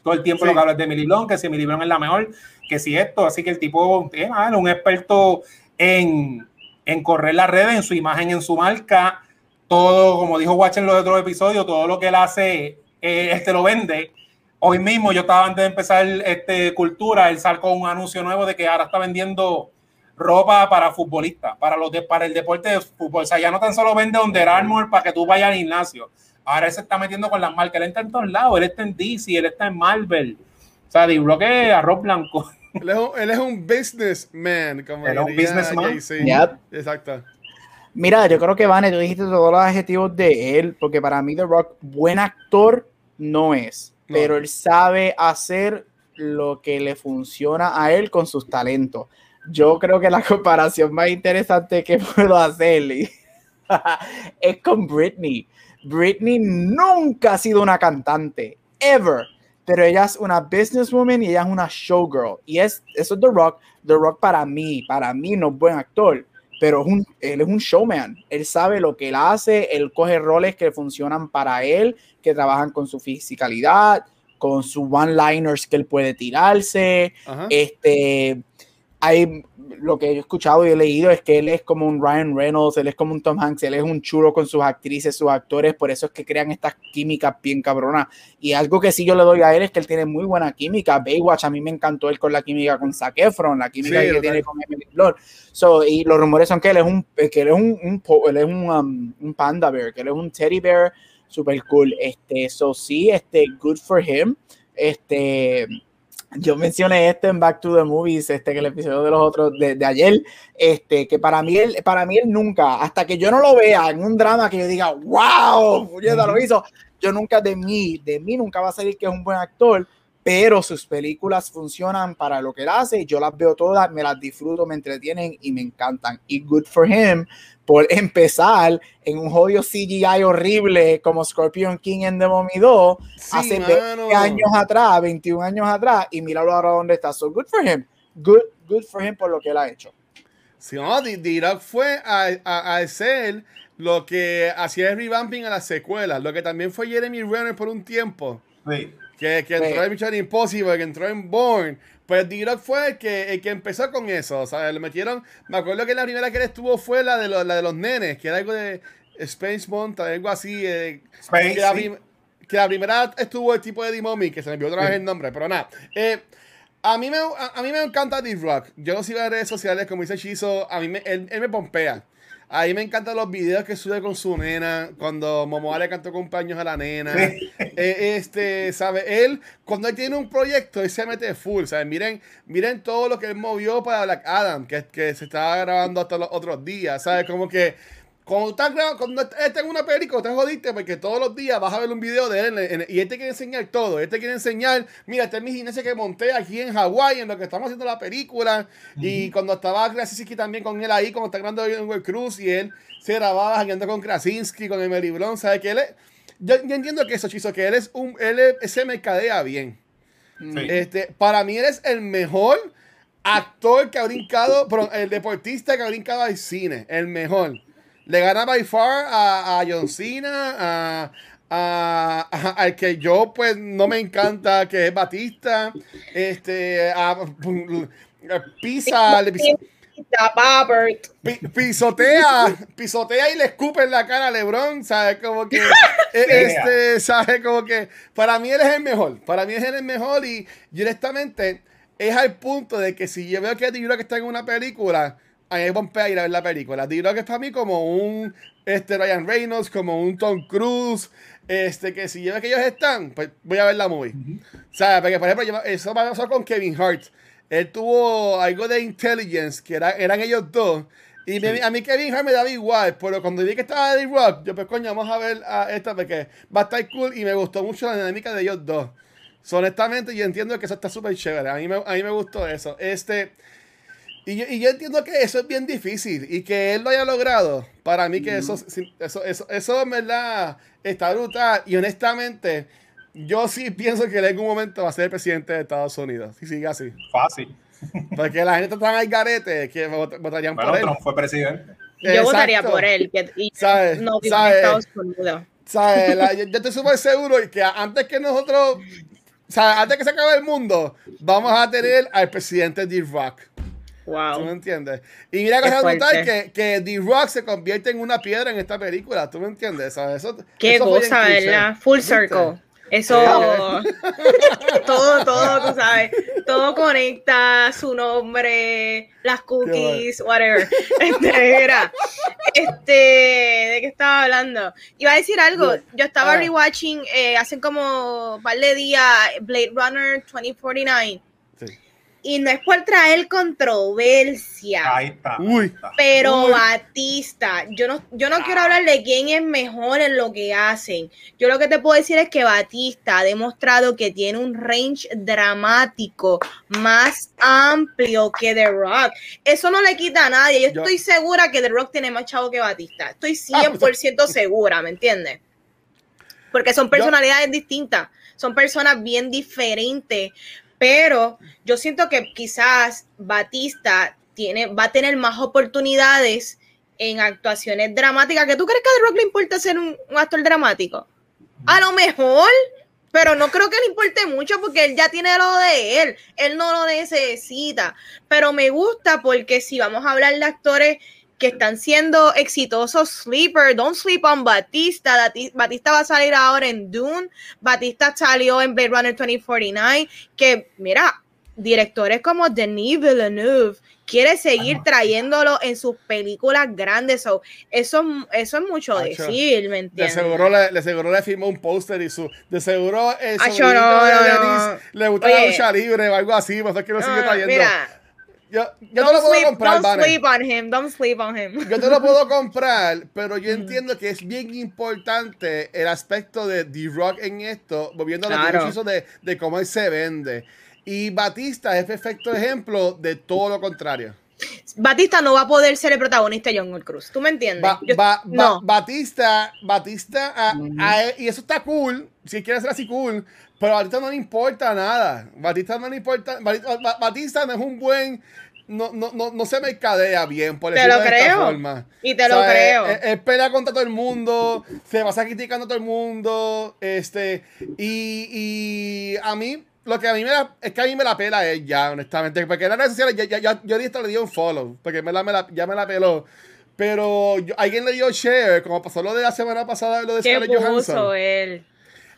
Todo el tiempo Sí. lo que habla de Emily Blunt, que si Emily Blunt es la mejor, que si esto, así que el tipo es ah, un experto en, en correr las redes, en su imagen, en su marca, todo, como dijo Watch en los otros episodios, todo lo que él hace eh, este lo vende. Hoy mismo yo estaba antes de empezar este cultura, él sacó un anuncio nuevo de que ahora está vendiendo ropa para futbolistas, para los de, para el deporte de fútbol. O sea, ya no tan solo vende Under Armour para que tú vayas al gimnasio. Ahora él se está metiendo con las marcas. Él está en todos lados. Él está en DC, él está en Marvel. O sea, de bloque arroz blanco. <laughs> Él es un, él es un businessman, como Él es un businessman. Yep. Exacto. Mira, yo creo que Vane, tú dijiste todos los adjetivos de él, porque para mí The Rock, buen actor no es, No. pero él sabe hacer lo que le funciona a él con sus talentos. Yo creo que la comparación más interesante que <laughs> puedo hacerle <laughs> es con Britney. Britney nunca ha sido una cantante, ever. Pero ella es una businesswoman y ella es una showgirl. Y es, eso es The Rock. The Rock para mí, para mí no es buen actor, pero es un, él es un showman. Él sabe lo que él hace, él coge roles que funcionan para él, que trabajan con su fisicalidad, con sus one-liners que él puede tirarse. Ajá. Este, hay lo que yo he escuchado y he leído es que él es como un Ryan Reynolds, él es como un Tom Hanks, él es un chulo con sus actrices, sus actores, por eso es que crean estas químicas bien cabronas. Y algo que sí yo le doy a él es que él tiene muy buena química. Baywatch, a mí me encantó él con la química con Zac Efron, la química Sí, que tiene con Emily Blunt. So, y los rumores son que él es un, que él es un, él es un, um, un panda bear, que él es un teddy bear super cool. Este, so sí, este, good for him. Este, yo mencioné esto en Back to the Movies, este, que el episodio de los otros de, de ayer, este, que para mí, él, para mí él nunca, hasta que yo no lo vea en un drama que yo diga, wow, puñeta, lo hizo, yo nunca de mí, de mí nunca va a salir que es un buen actor, pero sus películas funcionan para lo que él hace, yo las veo todas, me las disfruto, me entretienen y me encantan. Y good for him por <laughs> empezar en un jodido CGI horrible como Scorpion King en The Mummy 2 Sí, hace mano. 20 años atrás, 21 años atrás, y míralo ahora dónde está. So good for him. Good, good for him por lo que él ha hecho. Si no, D- D-Rock fue a, a, a hacer lo que hacía el revamping a las secuelas, lo que también fue Jeremy Renner por un tiempo, Sí. Que, que entró Sí. en Mission Impossible, que entró en Bourne. Pues D-Rock fue el que, el que empezó con eso. O sea, le metieron. Me acuerdo que la primera que él estuvo fue la de, los, la de los nenes, que era algo de Space Mountain, algo así. eh, Space, que, la sí. prim- que la primera estuvo el tipo de D-Mommy, que se me olvidó otra vez el nombre, pero nada. Eh, a mí, me, a, a mí me encanta D-Rock. Yo lo sigo en redes sociales, como dice Chizo, a mí me, él, él me pompea. A mí me encantan los videos que sube con su nena, cuando Momoa le cantó cumpleaños a la nena. Eh, este, ¿sabe? Él, cuando él tiene un proyecto, él se mete full, ¿sabes? Miren, miren todo lo que él movió para Black Adam, que, que se estaba grabando hasta los otros días, ¿sabes? Como que cuando estás grabando, cuando estás en una película, te jodiste porque todos los días vas a ver un video de él en- en- y él te quiere enseñar todo. Él te quiere enseñar, mira, este es mi gimnasia que monté aquí en Hawái, en lo que estamos haciendo la película. Y cuando estaba Krasinski también con él ahí, cuando está grabando en World Cruz y él se grababa jangueando con Krasinski, con Emily Blunt, ¿sabes? Que él es, yo, yo entiendo que eso, Chizo, que él es un, él es- se mercadea bien. Sí. Este, para mí eres el mejor actor que ha brincado, pero el deportista que ha brincado al cine, el mejor. Le gana by far a, a John Cena, a, a- a- al que yo pues no me encanta, que es Batista, este, a, Pisa, le pis- Robert. pi- pisotea, pisotea y le escupe en la cara a LeBron, ¿sabes? Como que, <laughs> eh, este, ¿sabes? Como que para mí él es el mejor, para mí él es el mejor y, y honestamente es al punto de que si yo veo que D-Rock está en una película, a mí me pompea ir a ver la película. D-Rock es para mí como un este, Ryan Reynolds, como un Tom Cruise, este, que si yo veo que ellos están, pues voy a ver la movie. ¿Sabes? Porque, por ejemplo, yo- eso me pasó con Kevin Hart. Él tuvo algo de intelligence, que era, eran ellos dos. Y me- a mí Kevin Hart me daba igual, pero cuando vi que estaba The Rock, yo pues coño, vamos a ver a esta porque va a estar cool y me gustó mucho la dinámica de ellos dos. So, honestamente, yo entiendo que eso está súper chévere. A mí, me, a mí me gustó eso. Este, y, yo, y yo entiendo que eso es bien difícil y que él lo haya logrado. Para mí que eso, eso, eso, eso en verdad está brutal. Y honestamente, yo sí pienso que él en algún momento va a ser el presidente de Estados Unidos. Si sigue así. Fácil. Porque la gente está tan al garete que vot- votarían Bueno, por él. Trump fue presidente. Yo votaría por él. Que, y ¿Sabes? no vive en ¿Sabes? Estados Unidos. ¿Sabes? La- yo, yo estoy súper seguro que antes que nosotros, o sea, antes que se acabe el mundo, vamos a tener al presidente D-Rock. ¿Tú me Wow. entiendes? Y mira que es brutal que, que D-Rock se convierte en una piedra en esta película. ¿Tú me entiendes? ¿Sabes? Eso, Qué eso cosa. ¿verdad? Full circle. Eso, <laughs> todo, todo, tú sabes, todo conecta, su nombre, las cookies, whatever. <laughs> Este, era, este, ¿de qué estaba hablando? Iba a decir algo, yo estaba Ah. rewatching eh, hace como un par de días Blade Runner 2049 Sí. Y no es por traer controversia. Ahí está. Uy. Pero Uy. Batista, yo no, yo no quiero hablar de quién es mejor en lo que hacen. Yo lo que te puedo decir es que Batista ha demostrado que tiene un range dramático más amplio que The Rock. Eso no le quita a nadie. Yo, Yo- estoy segura que The Rock tiene más chavo que Batista. Estoy <laughs> Ah, 100% segura, ¿me entiendes? Porque son personalidades distintas, son personas bien diferentes, pero yo siento que quizás Batista tiene, va a tener más oportunidades en actuaciones dramáticas. ¿Que tú crees que a The Rock le importa ser un, un actor dramático? A lo mejor, pero no creo que le importe mucho porque él ya tiene lo de él. Él no lo necesita. Pero me gusta porque si vamos a hablar de actores que están siendo exitosos, sleeper, don't sleep on Batista. Batista va a salir ahora en Dune. Batista salió en Blade Runner 2049. Que, mira, directores como Denis Villeneuve quiere seguir trayéndolo en sus películas grandes. So, eso, eso es mucho Acho, decir, ¿me De entiendes? seguro le, de seguro le firmó un póster y su. De seguro Acho, no, de no, no. le gusta la lucha libre o algo así, por eso es que lo sigue Ah, trayendo. mira, yo yo te lo puedo sleep, comprar, don't sleep on him, don't sleep on him. Yo te lo puedo comprar, pero yo entiendo que es bien importante el aspecto de D-Rock en esto, volviendo a lo que Claro. yo hizo de, de cómo él se vende. Y Batista es perfecto ejemplo de todo lo contrario. Batista no va a poder ser el protagonista de John Cruz. ¿Tú me entiendes? Ba- Yo- ba- ba- no. Batista, Batista, a- a él- y eso está cool, si quiere ser así cool, pero a Batista no le importa nada. Batista no le importa, Batista, Ba- Batista no es un buen, no, no, no, no se mercadea bien, por Te decirlo lo de esta creo. forma. Y te lo O sea, creo. Él, él pelea contra todo el mundo, se pasa criticando a todo el mundo, este, y, y a mí, lo que a mí me la, es que a mí me la pela él ya, honestamente, porque en las redes sociales ya, ya, ya- yo ahorita le di un follow, porque me la, me la- ya me la peló. Pero yo- alguien le dio share, como pasó lo de la semana pasada, lo de ¿Qué Scarlett puso Johansson. él?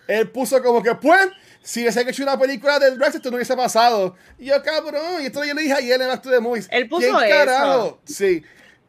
Él puso como que, pues, si hubiese hecho una película de Drax, esto no hubiese pasado. Y yo, cabrón, y esto yo le dije ayer en Back to the Movies. Él puso ¿Quién eso. carajo? Sí.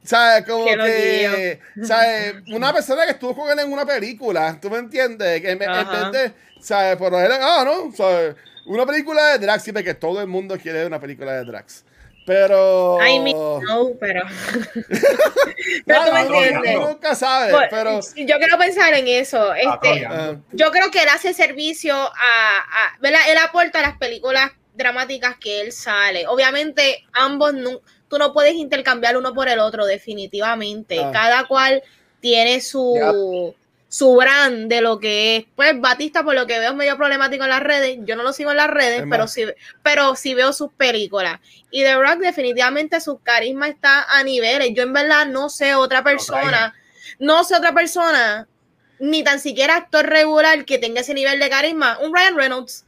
¿Sabes? Como que, ¿sabes? <laughs> Una persona que estuvo con él en una película, ¿tú me entiendes? Que de, ¿sabes? Pero él, ah, ¿no? ¿Sabes? Una película de Drax, sí, porque todo el mundo quiere una película de Drax. Pero... I mean, no, pero. <laughs> pero No, tú me no, no, entiendes. nunca sabe, Pues, pero... Yo quiero pensar en eso. Este, Troya. ah, yo creo que él hace servicio a, a- ¿verdad? Él aporta a las películas dramáticas que él sale. Obviamente, ambos no, tú no puedes intercambiar uno por el otro, definitivamente. Ah. Cada cual tiene su, su brand de lo que es. Pues Batista, por lo que veo, es medio problemático en las redes. Yo no lo sigo en las redes, Es pero sí, pero sí veo sus películas. Y The Rock, definitivamente, su carisma está a niveles. Yo, en verdad, no sé otra persona, no sé otra persona, ni tan siquiera actor regular que tenga ese nivel de carisma. Un Ryan Reynolds.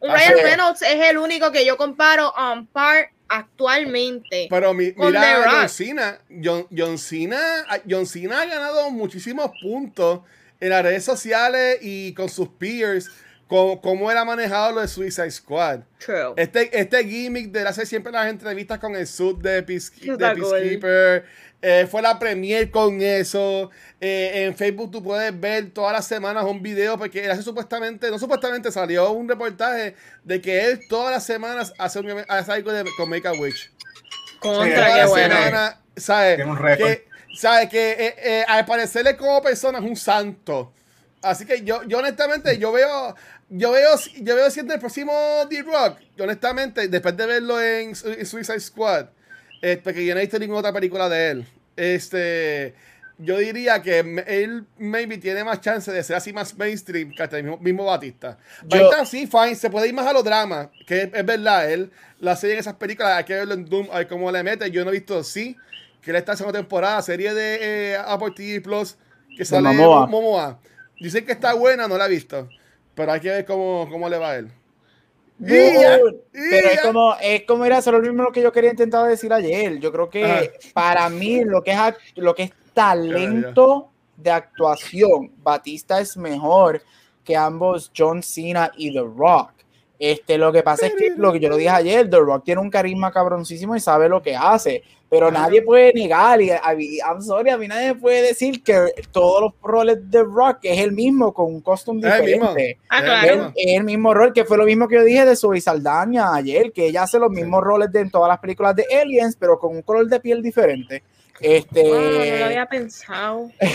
Un Así Ryan es. Reynolds es el único que yo comparo on par actualmente. Pero mi- mira. John Cena, John, John Cena, John Cena ha ganado muchísimos puntos en las redes sociales y con sus peers, con cómo él ha manejado lo de Suicide Squad. True. Este, este gimmick de él hacer siempre las entrevistas con el suit de, Peace- de. Peacekeeper, eh, fue la premier con eso. Eh, en Facebook tú puedes ver todas las semanas un video, porque él hace supuestamente, no supuestamente, salió un reportaje de que él todas las semanas hace, un, hace algo de, con Make a Witch. Contra, Sí, qué bueno. semana, ¿sabes? Tiene un récord. Que, ¿sabes? Que eh, eh, al parecerle como persona es un santo. Así que yo, yo honestamente, yo veo, yo veo, yo veo siendo el próximo D-Rock. Yo honestamente, después de verlo en, en Suicide Squad, eh, porque yo no he visto ninguna otra película de él. Este, yo diría que él maybe tiene más chance de ser así más mainstream que hasta el mismo, mismo Batista. Yo- Batista sí, fine, se puede ir más a los dramas, que es, es verdad, él la serie en esas películas, hay que verlo en Doom, ver cómo le mete. Yo no he visto sí, que está en segunda temporada, serie de eh, Apple TV Plus, que sale Momoa. Momoa. Dicen que está buena, no la he visto, pero hay que ver cómo, cómo le va a él. Pero es como, es como era solo lo mismo lo que yo quería intentar decir ayer. Yo creo que Ajá. para mí lo que es lo que es talento de actuación, Batista es mejor que ambos John Cena y The Rock. Este, lo que pasa es que lo que yo lo dije ayer, The Rock tiene un carisma cabroncísimo y sabe lo que hace, pero nadie puede negar, y a mí, I'm sorry, a mí nadie puede decir que todos los roles de Rock es el mismo, con un costume diferente. Ah, Es, claro. es el mismo rol, que fue lo mismo que yo dije de Zoe Saldaña ayer, que ella hace los mismos roles de en todas las películas de Aliens, pero con un color de piel diferente. Este, Wow, no lo había pensado. <laughs>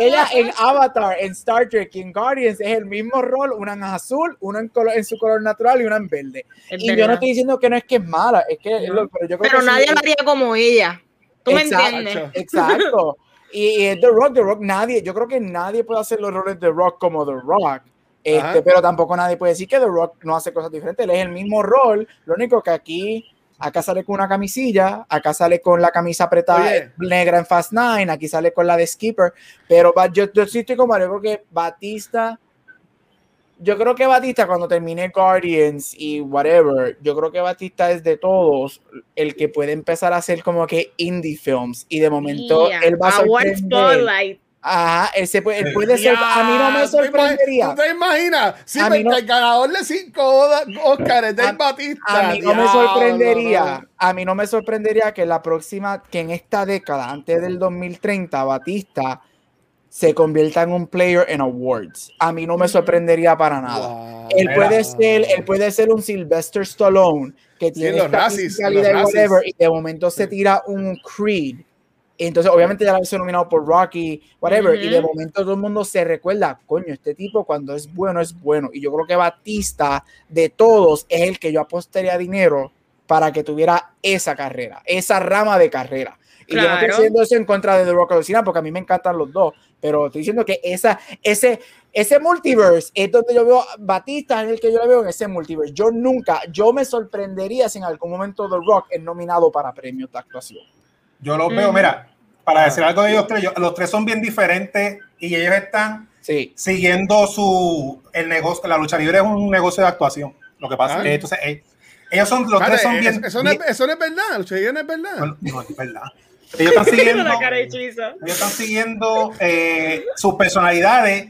ella en Avatar, en Star Trek y en Guardians es el mismo rol, una en azul, una en, color, en su color natural y una en verde. Es y yo no estoy diciendo que no es que es mala, es que No. pero yo creo Pero que nadie sí- lo haría como ella. ¿Tú me Exacto. entiendes? Exacto. <laughs> Y, y es The Rock, The Rock, nadie, yo creo que nadie puede hacer los roles de Rock como The Rock. Este, pero tampoco nadie puede decir que The Rock no hace cosas diferentes. Él es el mismo rol, lo único que aquí, acá sale con una camisilla, acá sale con la camisa apretada Oye. negra en Fast Nine, aquí sale con la de Skipper. Pero yo, yo sí estoy con Mario, yo creo que Batista, yo creo que Batista cuando termine Guardians y whatever, yo creo que Batista es de todos el que puede empezar a hacer como que indie films y de momento Yeah. él va a Award sorprender. Spotlight. Ajá, él, se puede, él Sí. puede ser, a mí no me Ya, ¿tú te sorprendería. ¿Tú te imaginas? Sí, A pero mí no- el ganador de cinco Oscars A- Batista. A mí no me diablo, sorprendería, no. a mí no me sorprendería que la próxima, que en esta década, antes del 2030, Batista se convierta en un player en awards. A mí no me sorprendería para nada. Wow. Él Mira. puede ser, él puede ser un Sylvester Stallone que tiene los esta racis, fisicalidad los y whatever, y de momento se tira un Creed. Entonces, obviamente ya la hizo nominado por Rocky, whatever, y de momento todo el mundo se recuerda, coño, este tipo cuando es bueno es bueno. Y yo creo que Batista de todos es el que yo apostaría dinero para que tuviera esa carrera, esa rama de carrera. Y yo no estoy Claro. diciendo eso en contra de The Rock Cena, porque a mí me encantan los dos, pero estoy diciendo que esa, ese, ese multiverse es donde yo veo Batista en el que yo le veo en ese multiverse. Yo nunca, yo me sorprendería si en algún momento The Rock es nominado para premios de actuación. Yo los veo, mira, para decir algo de ellos tres, yo- los tres son bien diferentes y ellos están Sí. siguiendo su el negocio, la lucha libre es un negocio de actuación. Lo que pasa Ah. es que entonces eh, ellos son los tres son eso- bien, eso, no es, eso no es verdad, Lucha Libre no es verdad. no, es verdad. Ellos están <laughs> siguiendo la cara de Chuizo. ellos están siguiendo eh, sus personalidades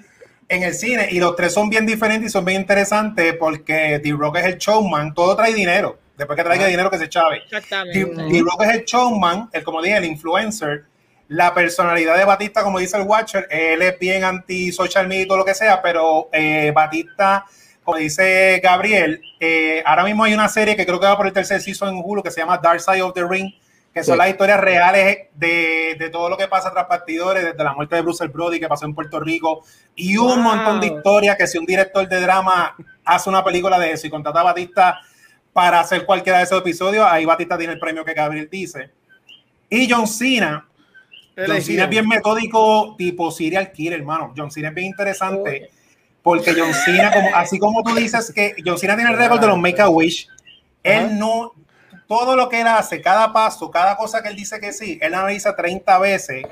en el cine y los tres son bien diferentes y son bien interesantes porque The Rock es el showman, todo trae dinero. Después que traiga Ah. dinero que se chave. Exactamente. The Rock es el showman, el como dije, el influencer. La personalidad de Batista, como dice el Watcher, él es bien anti-social media y todo lo que sea, pero eh, Batista, como dice Gabriel, eh, ahora mismo hay una serie que creo que va por el tercer season en Hulu que se llama Dark Side of the Ring, que son Sí. las historias reales de, de todo lo que pasa tras partidores, desde la muerte de Bruce Brody que pasó en Puerto Rico, y un Wow. montón de historias que si un director de drama hace una película de eso y contrata a Batista para hacer cualquiera de esos episodios, ahí Batista tiene el premio que Gabriel dice. Y John Cena, John. Cena es bien metódico, tipo serial killer, hermano. John Cena es bien interesante porque John Cena, como, así como tú dices que John Cena tiene el récord de los Make a Wish, él no, todo lo que él hace, cada paso, cada cosa que él dice que sí, él analiza 30 veces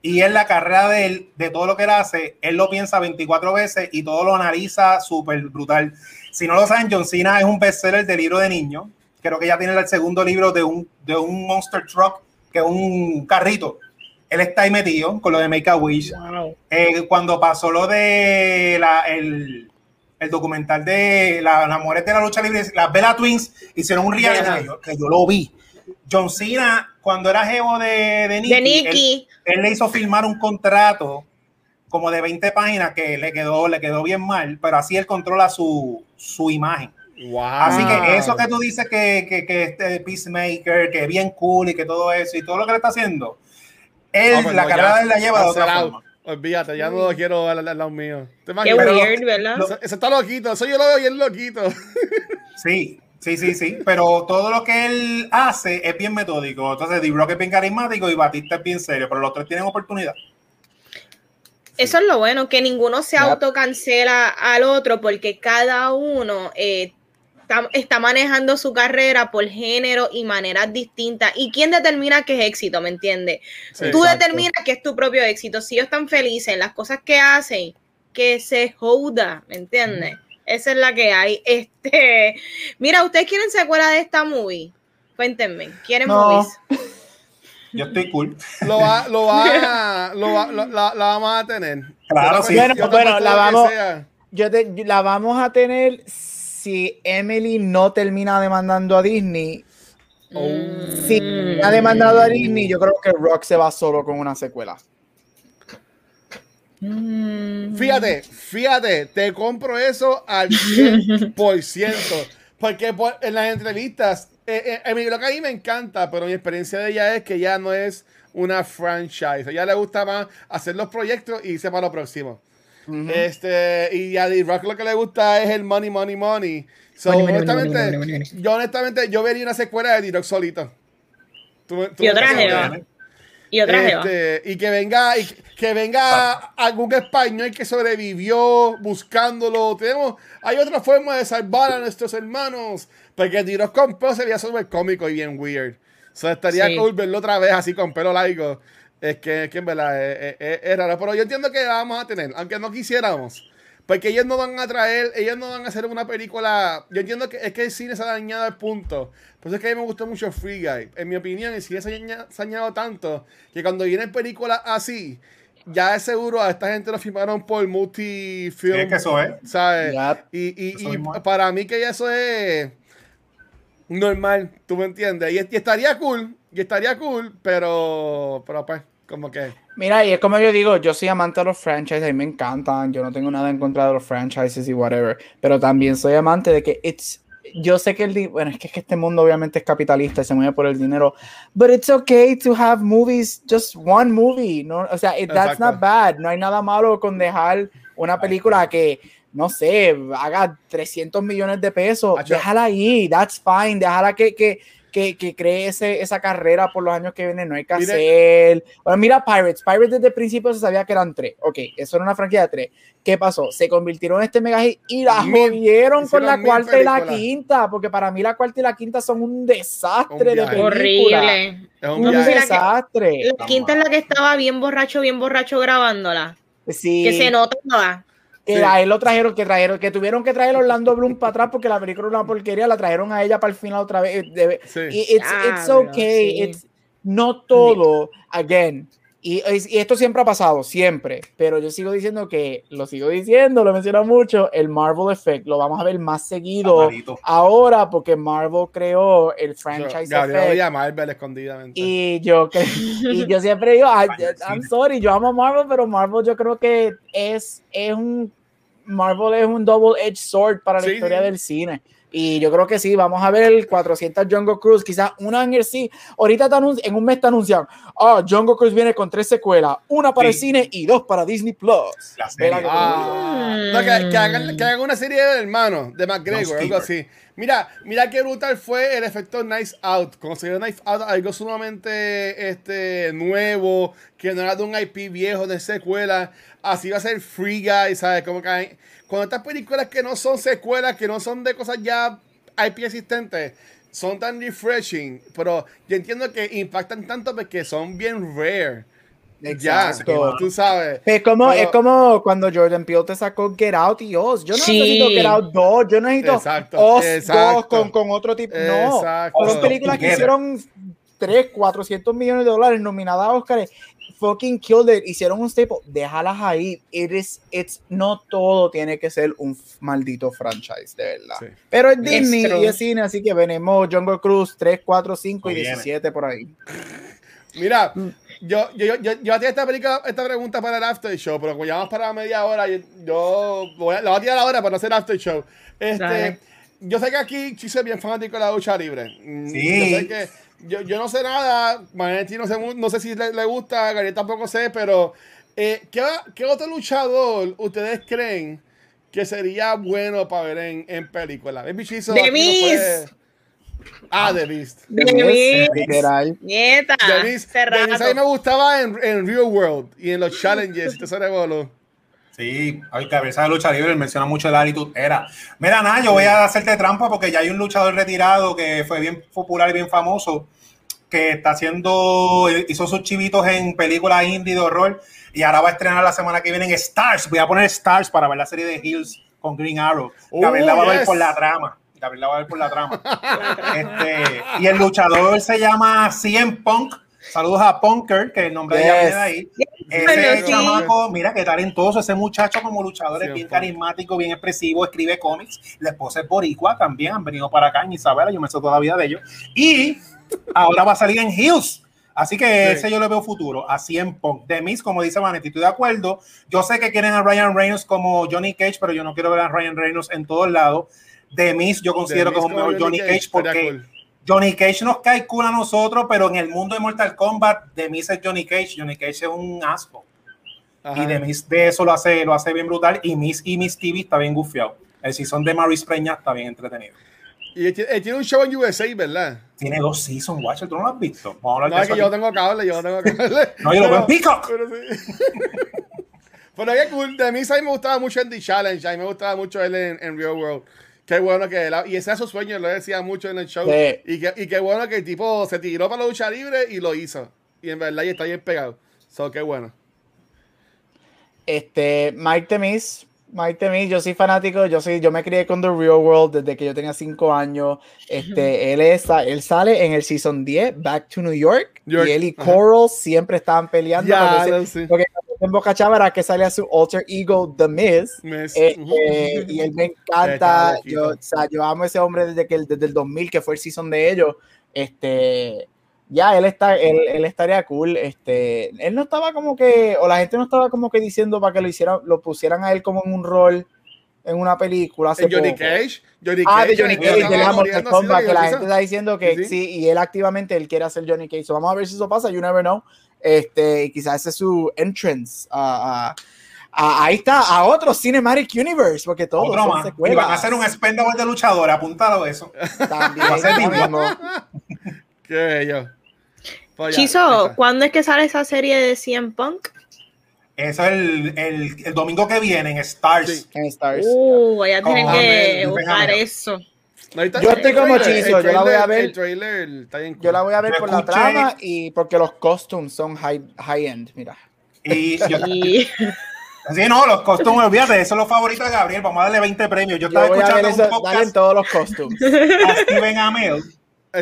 y en la carrera de él, de todo lo que él hace, él lo piensa 24 veces y todo lo analiza súper brutal. Si no lo saben, John Cena es un bestseller de libro de niños. Creo que ya tiene el segundo libro de un, de un Monster Truck, que es un carrito. Él está ahí metido con lo de Make a Wish. Wow. Eh, cuando pasó lo de la, el, el documental de la, las mujeres de la lucha libre, las Bella Twins hicieron un reality que yo, que yo lo vi. John Cena, cuando era jevo de, de Nicky, De Nicky. Él, él le hizo firmar un contrato como de 20 páginas que le quedó, le quedó bien mal, pero así él controla su, su imagen. Wow. Así que eso que tú dices que, que, que este Peacemaker, que es bien cool y que todo eso y todo lo que le está haciendo, él, Ah, pues la no, carrera él la lleva de otra forma. Olvídate, ya no lo quiero al, al lado mío. ¿Te Qué weird, ¿verdad? lo- Ese, ese está loquito, eso yo lo veo bien loquito. <laughs> Sí, sí, sí, sí, pero todo lo que él hace es bien metódico. Entonces, D. Rock es bien carismático y Batista es bien serio, pero los tres tienen oportunidad. Eso es lo bueno, que ninguno se autocancela al otro porque cada uno eh, está, está manejando su carrera por género y maneras distintas. ¿Y quién determina qué es éxito? ¿Me entiendes? Sí, Tú exacto. determinas qué es tu propio éxito. Si ellos están felices en las cosas que hacen, que se joda, ¿me entiendes? Esa es la que hay. <laughs> Este, mira, ¿ustedes quieren secuela de esta movie? Cuéntenme, ¿quieren No. movies? <laughs> yo estoy cool. Lo va, lo va, <laughs> lo va, lo- la, la vamos a tener. Claro, sí. Bueno, bueno, la vamos-. Yo te- la vamos a tener si Emily no termina demandando a Disney. Oh. Si ha demandado a Disney, yo creo que Rock se va solo con una secuela. Mm. Fíjate, fíjate, te compro eso al 100%. <laughs> Porque por- en las entrevistas, eh, eh, lo que a mí me encanta, pero mi experiencia de ella es que ya no es una franchise. A ella le gusta más hacer los proyectos y irse para lo próximo. Este, y a D-Rock lo que le gusta es el money, money, money. So, Money, money, honestamente, money, money, money, money. yo honestamente, yo vería una secuela de D-Rock solito. Tú- tú Y me otra entiendes? jeva. Y otra jeva. Este, y que venga, y que venga algún español que sobrevivió buscándolo. Tenemos, hay otra forma de salvar a nuestros hermanos. Porque tiros con pelo sería súper cómico y bien weird. So, estaría Sí. cool verlo otra vez así con pelo largo. Es que, que en verdad es, es- es raro. Pero yo entiendo que la vamos a tener, aunque no quisiéramos. Porque ellos no van a traer, ellos no van a hacer una película. Yo entiendo que es que el cine se ha dañado al punto. Por eso es que a mí me gustó mucho Free Guy. En mi opinión, el cine se ha dañado tanto que cuando vienen películas así, ya es seguro a esta gente lo firmaron por multi-film. Sí, es que eso es. ¿Sabes? Y, y- y para mí que eso es normal, tú me entiendes. Y, y estaría cool, y estaría cool, pero, pero pues, como que... Mira, y es como yo digo, yo soy amante de los franchises, a mí me encantan, yo no tengo nada en contra de los franchises y whatever, pero también soy amante de que it's, yo sé que el, bueno, es que, es que este mundo obviamente es capitalista y se mueve por el dinero, but it's okay to have movies, just one movie, no, o sea, it- that's Exacto. not bad, no hay nada malo con dejar una película que, no sé, haga 300 millones de pesos, Acho. déjala ahí, that's fine, déjala que, que, que, que cree ese- esa carrera por los años que vienen, no hay que hacer. Bueno, mira Pirates, Pirates desde el principio se sabía que eran tres, ok, eso era una franquicia de tres. ¿Qué pasó? Se convirtieron en este mega hit y la Mil- jodieron con la cuarta y la quinta, porque para mí la cuarta y la quinta son un desastre Un de viaje. película. Horrible. Es un la que- desastre. La quinta es la que estaba bien borracho, bien borracho grabándola. Sí. Que se notaba. Que Sí. a él lo trajeron, que trajeron, que tuvieron que traer a Orlando Bloom para atrás porque la película era una porquería, la trajeron a ella para el final otra vez. eh, de- Sí. y it's, it's Diablo, okay, sí. it's- no todo, again. Y, y esto siempre ha pasado, siempre. Pero yo sigo diciendo que, lo sigo diciendo, lo menciono mucho, el Marvel Effect lo vamos a ver más seguido Amarito. ahora porque Marvel creó el franchise Gabriel effect. odia a Marvel escondidamente. Y yo, y yo siempre digo, "Ay, I'm sorry, yo amo Marvel, pero Marvel yo creo que es, es un, Marvel es un double-edged sword para la Sí, historia sí. del cine. Y yo creo que sí, vamos a ver 400 Jungle Cruise, quizás una en el sí. Ahorita te anun- en un mes te anuncian, ah, Jungle Cruise viene con tres secuelas, una para el Sí. cine y dos para Disney Plus. La serie. Ah, no, que, que hagan, que hagan una serie de hermanos de McGregor, No, algo así. Mira, mira qué brutal fue el efecto Knives Out. Dio Knives Out, algo sumamente este, nuevo, que no era de un IP viejo de secuela. Así va a ser Free Guy, ¿sabes? Como que hay- cuando estas películas que no son secuelas, que no son de cosas ya IP existentes, son tan refreshing, pero yo entiendo que impactan tanto porque son bien rare. Ya, Exacto. tú sabes. Es como, Pero- es como cuando Jordan Peele te sacó Get Out y Oz. Yo no Sí. necesito Get Out 2, yo necesito Exacto, Oz exacto. 2 con, con otro tipo. No, Exacto. son películas que hicieron 3, 400 millones de dólares nominadas a Oscar. Fucking killed it. Hicieron un staple. Déjalas ahí. It is, it's, no todo tiene que ser un maldito franchise, de verdad. Sí. Pero es Disney y es cine, así que venimos Jungle Cruise 3, 4, 5 y Muy bien. 17 por ahí. <laughs> Mira, Mm. yo, yo, yo, yo, yo hacía esta, película, esta pregunta para el after show, pero como ya vamos para media hora, yo, yo voy a- la voy a tirar ahora para no hacer after show. Este, Dale. yo sé que aquí Chise es bien fanático de la lucha libre. Mm, Sí. Yo sé que yo, yo no sé nada, Manetti no sé, no sé si le, le gusta, Gabriel tampoco sé, pero eh, ¿qué, ¿qué otro luchador ustedes creen que sería bueno para ver en, en película? Baby Chizo, The no Ah, The Beast. Mí, literal. nieta. Denise a mí me gustaba en, en Real World y en los <laughs> challenges y todo ese revolú. Sí, hay que de lucha libre, él menciona mucho el Attitude Era. Mira, nada, yo voy a hacerte trampa porque ya hay un luchador retirado que fue bien popular y bien famoso, que está haciendo, hizo sus chivitos en películas indie de horror y ahora va a estrenar la semana que viene en Stars. Voy a poner Stars para ver la serie de Hills con Green Arrow. Oh, Gabriela va a ver por la trama. Gabriela va a ver por la trama. <laughs> Este, y el luchador se llama CM Punk Saludos a Punker, que el nombre de ella viene de ahí. Ese chamaco, mira qué talentoso, ese muchacho como luchador es bien carismático, bien expresivo, escribe cómics. La esposa es boricua también, han venido para acá en Isabela, yo me sé toda la vida de ellos. Y ahora va a salir en Hills. Así que ese yo le veo futuro, así en Punk. De mis, como dice Vanetti, estoy de acuerdo. Yo sé que quieren a Ryan Reynolds como Johnny Cage, pero yo no quiero ver a Ryan Reynolds en todos lados. De mis, yo considero que es un mejor Johnny Cage, porque Johnny Cage nos cae cool a nosotros, pero en el mundo de Mortal Kombat, de mis es Johnny Cage. Johnny Cage es un asco. Y de eso lo hace, lo hace bien brutal. Y Miss y Miss TV está bien gufiado. El season de Maurice Preña está bien entretenido. Y él tiene un show en USA, ¿verdad? Tiene dos seasons, Watcher, ¿tú no lo has visto? Vamos a no, es que yo tengo cable, yo tengo <laughs> cable. no, yo lo veo en Peacock. Pero, sí. <laughs> pero cool. De mí me gustaba mucho en The Challenge, a mí me gustaba mucho él en, Real World. Qué bueno que él, y ese es su sueño, lo decía mucho en el show. Y, que, y qué bueno que el tipo se tiró para la lucha libre y lo hizo. Y en verdad, y está bien pegado. So, qué bueno. Este, Mike Temis Mike me, yo soy fanático, yo soy, yo me crié con The Real World desde que yo tenía 5 años. Este, él, él sale en el season 10, Back to New York, y él y Coral siempre estaban peleando. Ya, porque, en Boca Chava era que salía su alter ego, The Miz. Este, <laughs> y él me encanta. Yo, o sea, yo amo a ese hombre desde, que, desde el 2000, que fue el season de ellos. Este, ya, él, está, él, él, estaría cool. Este, él no estaba como que, o la gente no estaba como que diciendo para que lo hicieran, lo pusieran a él como en un rol en una película. Hace Johnny Cage? Johnny ah, de Johnny Cage, de la Mortal Kombat, que la gente está diciendo que ¿Sí? y él activamente él quiere hacer Johnny Cage. vamos a ver si eso pasa, you never know. Este, quizás ese es su entrance a, ahí está, a otro Cinematic Universe, porque más. Y van a hacer un spendable de luchador, apuntado eso. También. <laughs> Qué yo. Pues Chizo, ¿cuándo es que sale esa serie de CM Punk? Eso es el, el, el domingo que viene en Stars. En Stars. Uh, voy a tener que buscar eso. Yo estoy como Chizo, yo la voy a ver. Yo la voy a ver por la trama y porque los costumes son high, high end, mira. Y yo, <laughs> Sí, no, los costumes, olvídate, eso es lo favorito de Gabriel. Vamos a darle 20 premios. Yo estaba escuchando un podcast. todos los costumes. A Steven Amell.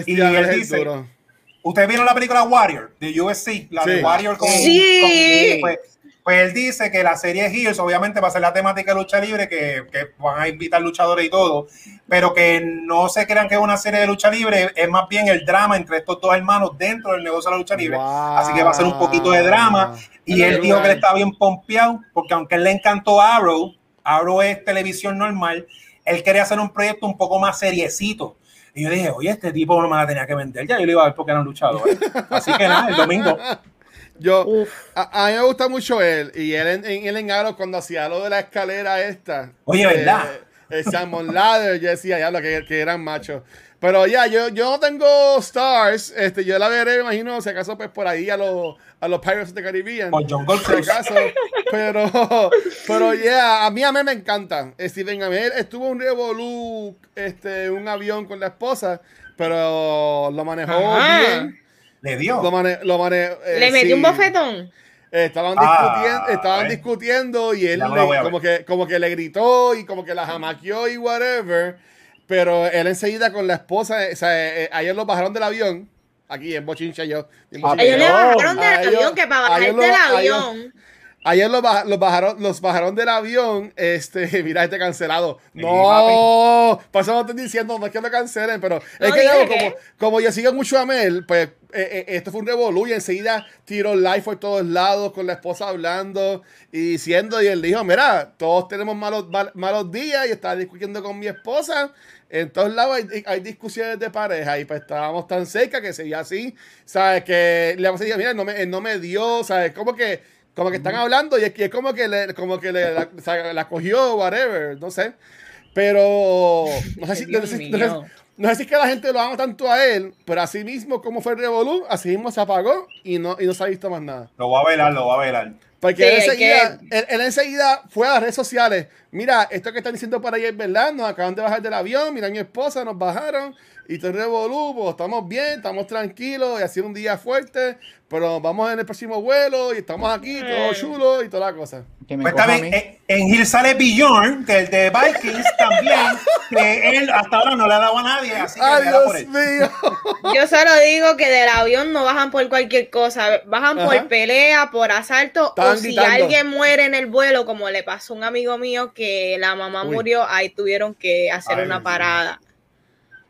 y él dice, ¿Ustedes vieron la película Warrior de USC? La de Warrior con, sí. pues, pues, él dice que la serie Heels obviamente va a ser la temática de lucha libre, que, que, van a invitar luchadores y todo, pero que no se crean que es una serie de lucha libre, es más bien el drama entre estos dos hermanos dentro del negocio de la lucha libre. Así que va a ser un poquito de drama. Y él dijo que él estaba bien pompeado, porque aunque él le encantó Arrow, Arrow es televisión normal, él quería hacer un proyecto un poco más seriecito y yo dije, oye, este tipo no me la tenía que vender. Ya yo le iba a ver porque era un luchador. Así que nada, el domingo. Yo, a, mí me gusta mucho él. Y él en, él en Aro, cuando hacía lo de la escalera esta. Oye, ¿verdad? Eh, el Salmon Ladder, yo decía, ya lo que, que eran machos. Pero ya, yo, yo no tengo stars. Este, yo la veré, me imagino, si acaso, pues por ahí a los, a los Pirates of the Caribbean. Por John Gold si acaso. pero, <laughs> pero ya, a mí a mí me encanta. Steven Amell estuvo un revolú, este, un avión con la esposa, pero lo manejó bien. Le dio. Lo, mane, lo mane, eh, Le metió un bofetón. Estaban, discutiendo, estaban discutiendo y él le, como, que, como que le gritó y como que la jamaqueó y whatever. Pero él enseguida con la esposa, o sea, eh, eh, ayer los bajaron del avión. Aquí en Bochincha yo. ellos le bajaron del avión, que para bajar del avión. Ayer los, bajaron, los bajaron del avión. Este, <laughs> mira, este cancelado. No, por eso no estoy diciendo, no es que lo cancelen, pero es que, como, como yo sigo mucho a Mel, pues eh, esto fue un revolú y enseguida tiró live por todos lados con la esposa hablando y diciendo. Y él dijo: Mira, todos tenemos malos, malos días y estaba discutiendo con mi esposa en todos lados hay, discusiones de pareja y pues estábamos tan cerca que sería así, ¿sabes? Que le vamos a decir, mira, no me, no me dio, ¿sabes? Como que, como que están hablando y es, como que le, como que le, la, cogió, whatever, no sé. Pero no sé si, <laughs> no sé, no sé si que la gente lo ama tanto a él, pero así mismo como fue el Revolu, así mismo se apagó y no, y no se ha visto más nada. Lo va a velar, lo va a velar. Porque él, enseguida, él, enseguida fue a las redes sociales. Mira, esto que están diciendo por ahí es verdad. Nos acaban de bajar del avión. Mira, mi esposa nos bajaron. Y te revolú. Pues, estamos bien, estamos tranquilos. Y ha sido un día fuerte. Pero vamos en el próximo vuelo. Y estamos aquí, todo eh. chulo y toda la cosa. Pues en, en Hill sale Bjorn, que el de Vikings <laughs> también, que él hasta ahora no le ha dado a nadie, así que Ay, Dios mío. <laughs> Yo solo digo que del avión no bajan por cualquier cosa, bajan por pelea, por asalto, o si alguien muere en el vuelo, como le pasó a un amigo mío que la mamá murió, ahí tuvieron que hacer una parada.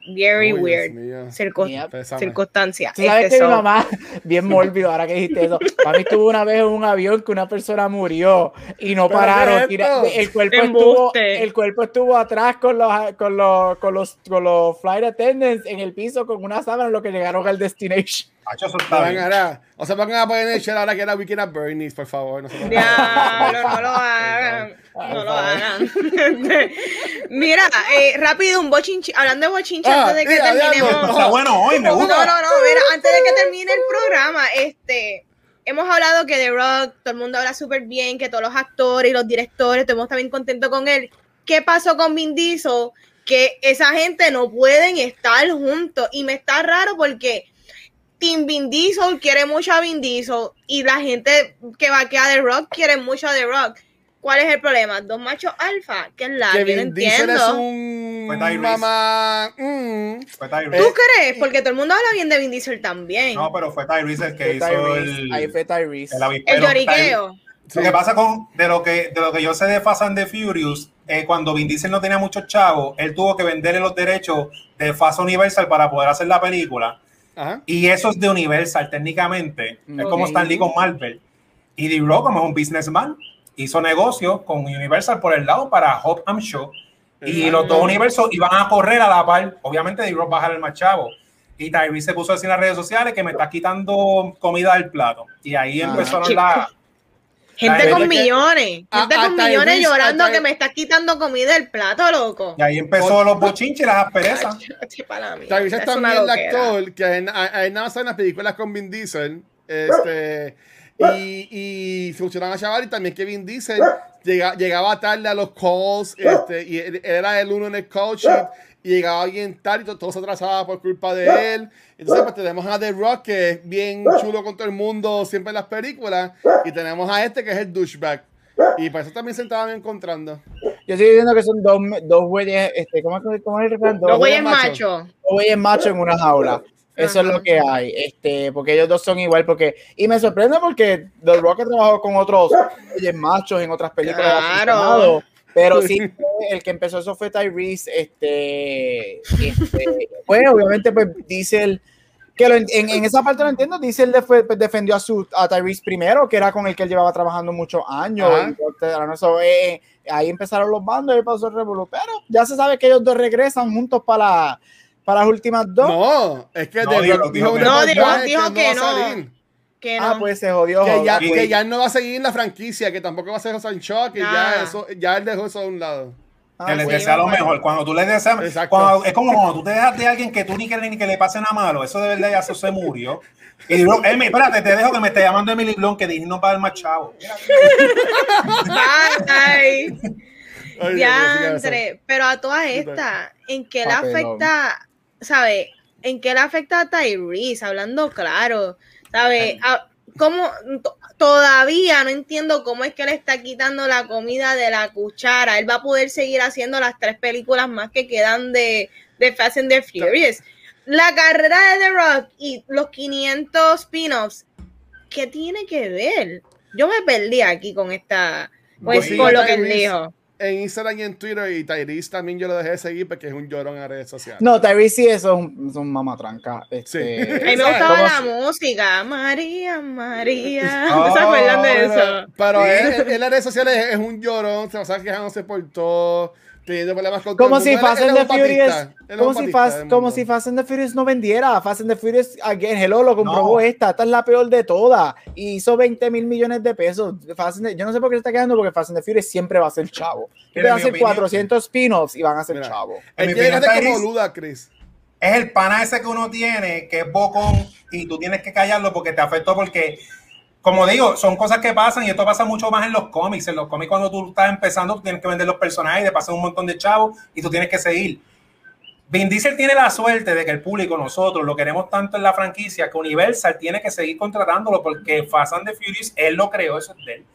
Very weird. circunstancia. ¿Sabes que mi mamá, <laughs> bien mórbido, ahora que dijiste eso, <laughs> mí estuvo una vez en un avión que una persona murió y no pararon. el, cuerpo estuvo, el cuerpo estuvo atrás con los, con, los, con, los, con los flight attendants en el piso con una sábana lo que llegaron al destination. O sea, van a poner el ahora que era Weekend at Bernie's, por favor. No, no, lo hagan. No lo hagan. <laughs> <laughs> Mira, eh, rápido, un bochinche. Hablando de bochinche, ah, antes de que terminemos. Está bueno hoy, me gusta. No, no, no. Mira, antes de que termine el programa, este. Hemos hablado que The Rock, todo el mundo habla súper bien, que todos los actores y los directores, todo el mundo está bien contento con él. ¿Qué pasó con Vin Diesel? Que esa gente no pueden estar juntos. Y me está raro porque Team Vin Diesel quiere mucho a Vin Diesel y la gente que va a de Rock quiere mucho a The Rock. ¿Cuál es el problema? Dos machos alfa, que es la que, no entiendo. Es un mamá. Mm. ¿Tú crees? Porque todo el mundo habla bien de Vin Diesel también. No, pero fue Tyrese el que hizo el. Ahí fue Tyrese. El, el lloriqueo. Lo que pasa con de lo que de lo que yo sé de Fast and the Furious, eh, cuando Vin Diesel no tenía muchos chavos, él tuvo que venderle los derechos de Fast Universal para poder hacer la película. Y eso es de Universal técnicamente. Es como Stanley con Marvel. Y D-Rock, como es un businessman, hizo negocio con Universal por el lado para Hope I'm Show. Y los dos universos iban a correr a la par. Obviamente D-Rock bajar el más chavo. Y Tyrese se puso a decir en las redes sociales que me está quitando comida del plato. Y ahí empezó la, Gente con millones, gente con millones llorando que me estás quitando comida del plato, loco. Y ahí empezó los bochinches y las asperezas. Tyrese es también el actor que hay nada más en las películas con Vin Diesel. Este, y, y funcionaba a chaval y también que Vin Diesel llegaba tarde a los calls este, y era el uno en el coaching y llegaba bien tarde y todo, se atrasaba por culpa de él. Entonces, pues tenemos a The Rock, que es bien chulo con todo el mundo, siempre en las películas, y tenemos a este, que es el douchebag. Y por eso también se estaban encontrando. Yo estoy diciendo que son dos, dos güeyes, este, ¿cómo, cómo es el refrán? Dos, güeyes machos. Dos güeyes machos en una jaula. Eso es lo que hay, este, porque ellos dos son igual, porque, y me sorprende porque The Rock ha trabajado con otros güeyes machos en otras películas. Claro. Pero sí, <laughs> el que empezó eso fue Tyrese. Este, este pues obviamente, pues Diesel, que en, en, esa parte lo entiendo, Diesel fue, pues, defendió a, su, a Tyrese primero, que era con el que él llevaba trabajando muchos años. Eh, ahí empezaron los bandos y pasó el revuelo. Pero ya se sabe que ellos dos regresan juntos para, para las últimas dos. No, es que no, dijo, dijo, no, dijo, que no. Ah, pues se jodió. Que ya, que ya, no va a seguir en la franquicia, que tampoco va a ser José Shock, que ya, eso, ya él dejó eso a un lado. Ah, que les desea lo mejor. Cuando tú le deseas, cuando, es como cuando tú te dejas de alguien que tú ni quieres ni que le pase nada malo. Eso de verdad ya se murió. Y digo, me espérate, te dejo que me esté llamando Emily Blunt, que no para el más chavo. Bye. Ya, pero a todas estas, ¿en qué le afecta, sabe? ¿En qué le afecta a Tyrese? Hablando claro. ¿Sabes? Ah, ¿Cómo? Todavía no entiendo cómo es que le está quitando la comida de la cuchara. Él va a poder seguir haciendo las tres películas más que quedan de, de Fast and the Furious. La carrera de The Rock y los 500 spin-offs, ¿qué tiene que ver? Yo me perdí aquí con esta, pues, con lo que él dijo en Instagram y en Twitter y Tyrese también yo lo dejé de seguir porque es un llorón en redes sociales. No, Tyrese sí es un, es un mamatranca. Este, sí. <laughs> A mí me gustaba la música. María, María. <laughs> Oh, ¿Se acuerdan de eso? Pero él, en las redes sociales es, un llorón, se va quejándose por todo teniendo problemas con como si Fast and the Furious como si Fast como si Fast and the Furious no vendiera. Fast and the Furious again hello lo comprobó esta esta es la peor de todas y hizo 20 mil millones de pesos. Yo no sé por qué se está quedando porque Fast and the Furious siempre va a ser chavo. Va a ser 400 spin-offs y van a ser chavo. es como Chris. es el pana ese que uno tiene que es bocón y tú tienes que callarlo porque te afectó porque como digo, son cosas que pasan y esto pasa mucho más en los cómics. En los cómics, cuando tú estás empezando, tú tienes que vender los personajes, te pasan un montón de chavos y tú tienes que seguir. Vin Diesel tiene la suerte de que el público, nosotros, lo queremos tanto en la franquicia que Universal tiene que seguir contratándolo porque Fast and the Furious, él lo creó, eso es de él.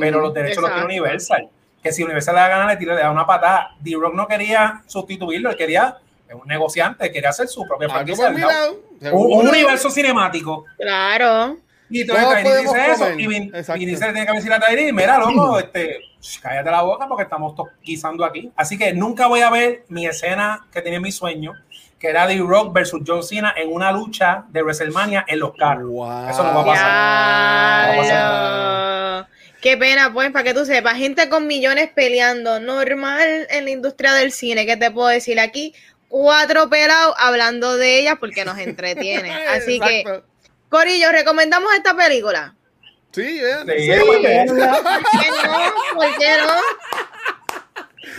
Pero los derechos los tiene Universal. Que si Universal le da ganas, le tira, le da una patada. D-Rock no quería sustituirlo, él quería, es un negociante, quería hacer su propia franquicia. Un, un universo cinemático. Claro. Y entonces Tyree dice eso, y Vin, Diesel tiene que decir a Tyree, mira, loco, este, cállate la boca porque estamos guisando aquí. Así que nunca voy a ver mi escena que tenía mi sueño, que era The Rock versus John Cena en una lucha de WrestleMania en los carros. Eso no va a pasar. Qué pena, pues, para que tú sepas, gente con millones peleando, normal en la industria del cine, ¿qué te puedo decir aquí? Cuatro pelados hablando de ella porque nos entretiene. <laughs> Así que, Corillo, ¿recomendamos esta película? Sí, sí. ¿Por qué no? ¿Por qué no?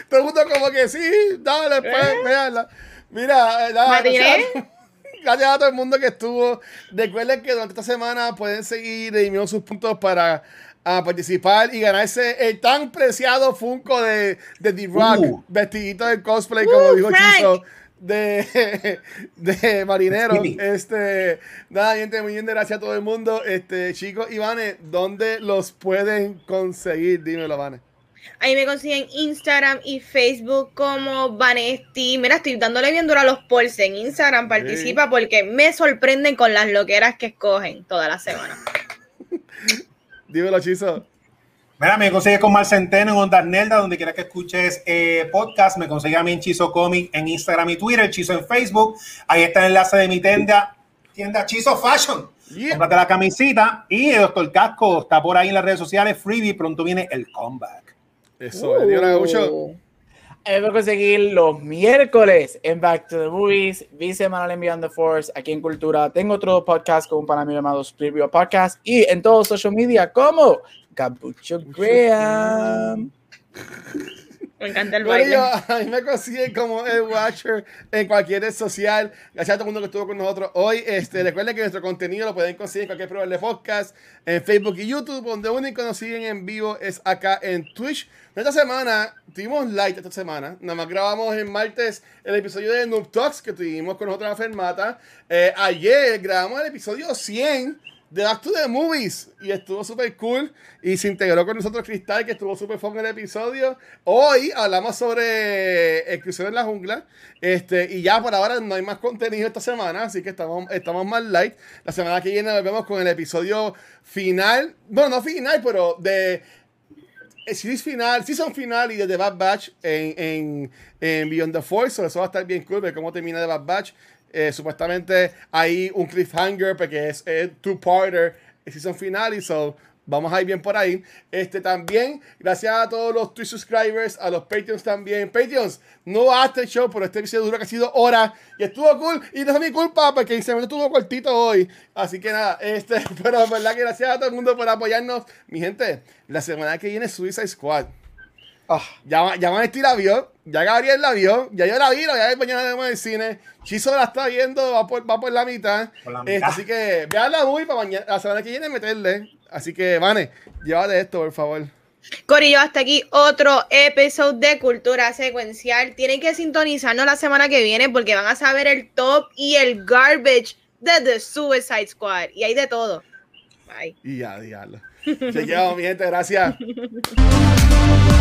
Todo el mundo como que sí, dale, pues, ¿Eh? veanla. Mira, eh, nada, <laughs> <laughs> gracias a todo el mundo que estuvo. Recuerden que durante esta semana pueden seguir redimiendo sus puntos para a participar y ganarse el tan preciado Funko de, de The Rock, uh. vestidito de cosplay, como uh, dijo Chiso de, <laughs> de marinero. Este, nada, gente, muy bien, gracias a todo el mundo. Este, chicos, Ivane, ¿dónde los pueden conseguir? Dímelo, Vane. Ahí me consiguen Instagram y Facebook como Vanesti. Mira, estoy dándole bien duro a los polls en Instagram. Participa porque me sorprenden con las loqueras que escogen toda la semana. <laughs> Dímelo, Chizo. Mira, me consigue con Mar Centeno en Ondas Nelda, donde quiera que escuches eh, podcast. Me consigue a mí en Chizo Comic en Instagram y Twitter, Chizo en Facebook. Ahí está el enlace de mi tienda, tienda Chizo Fashion. Yeah. Cómprate la camisita. Y el Doctor Casco está por ahí en las redes sociales. Freebie, pronto viene el comeback. Eso es, Dios voy a conseguir los miércoles en Back to the Movies, bisemanal en Beyond the Force, aquí en Cultura. Tengo otro podcast con un pana mío llamado Split Podcast y en todos social media como Capucho Graham. Me encanta el baile. <laughs> a mí me consiguen como el Watcher en cualquier red social. Gracias a todo el mundo que estuvo con nosotros hoy. Este, recuerden que nuestro contenido lo pueden conseguir en cualquier programa de podcast, en Facebook y YouTube, donde único nos siguen en vivo es acá en Twitch. Esta semana tuvimos light esta semana. Nada más grabamos en martes el episodio de Noob Talks que tuvimos con otra Fermata. Eh, ayer grabamos el episodio 100 de Back to the Movies y estuvo súper cool y se integró con nosotros Cristal que estuvo súper fun el episodio hoy hablamos sobre exclusión en la jungla este y ya por ahora no hay más contenido esta semana así que estamos, estamos más light la semana que viene nos vemos con el episodio final bueno no final pero de el series final, season final y de The Bad Batch en, en, en Beyond the Force. eso va a estar bien cool ver cómo termina The Bad Batch. Eh, supuestamente hay un cliffhanger porque es, two-parter, season final y so vamos a ir bien por ahí. Este también, gracias a todos los Twitch subscribers, a los Patreons también. Patreons, no hasta el show, pero este episodio duro que ha sido hora y estuvo cool. Y no es mi culpa porque el semestre estuvo cortito hoy. Así que nada, este, <laughs> pero verdad que gracias a todo el mundo por apoyarnos. Mi gente, la semana que viene Suicide Squad. Oh, ya, ya Vanesti la vio, ya Gabriel la vio, ya yo la vi, ya mañana de del cine. Chizo la está viendo, va por, va por la mitad. Este, así que veanla muy para mañana, la semana que viene meterle. Así que, Vane, llévate esto, por favor. Corillo, hasta aquí otro episodio de Cultura Secuencial. Tienen que sintonizarnos la semana que viene porque van a saber el top y el garbage de The Suicide Squad. Y hay de todo. Bye. Y ya, diablo. Chequeado, mi gente, gracias. <laughs>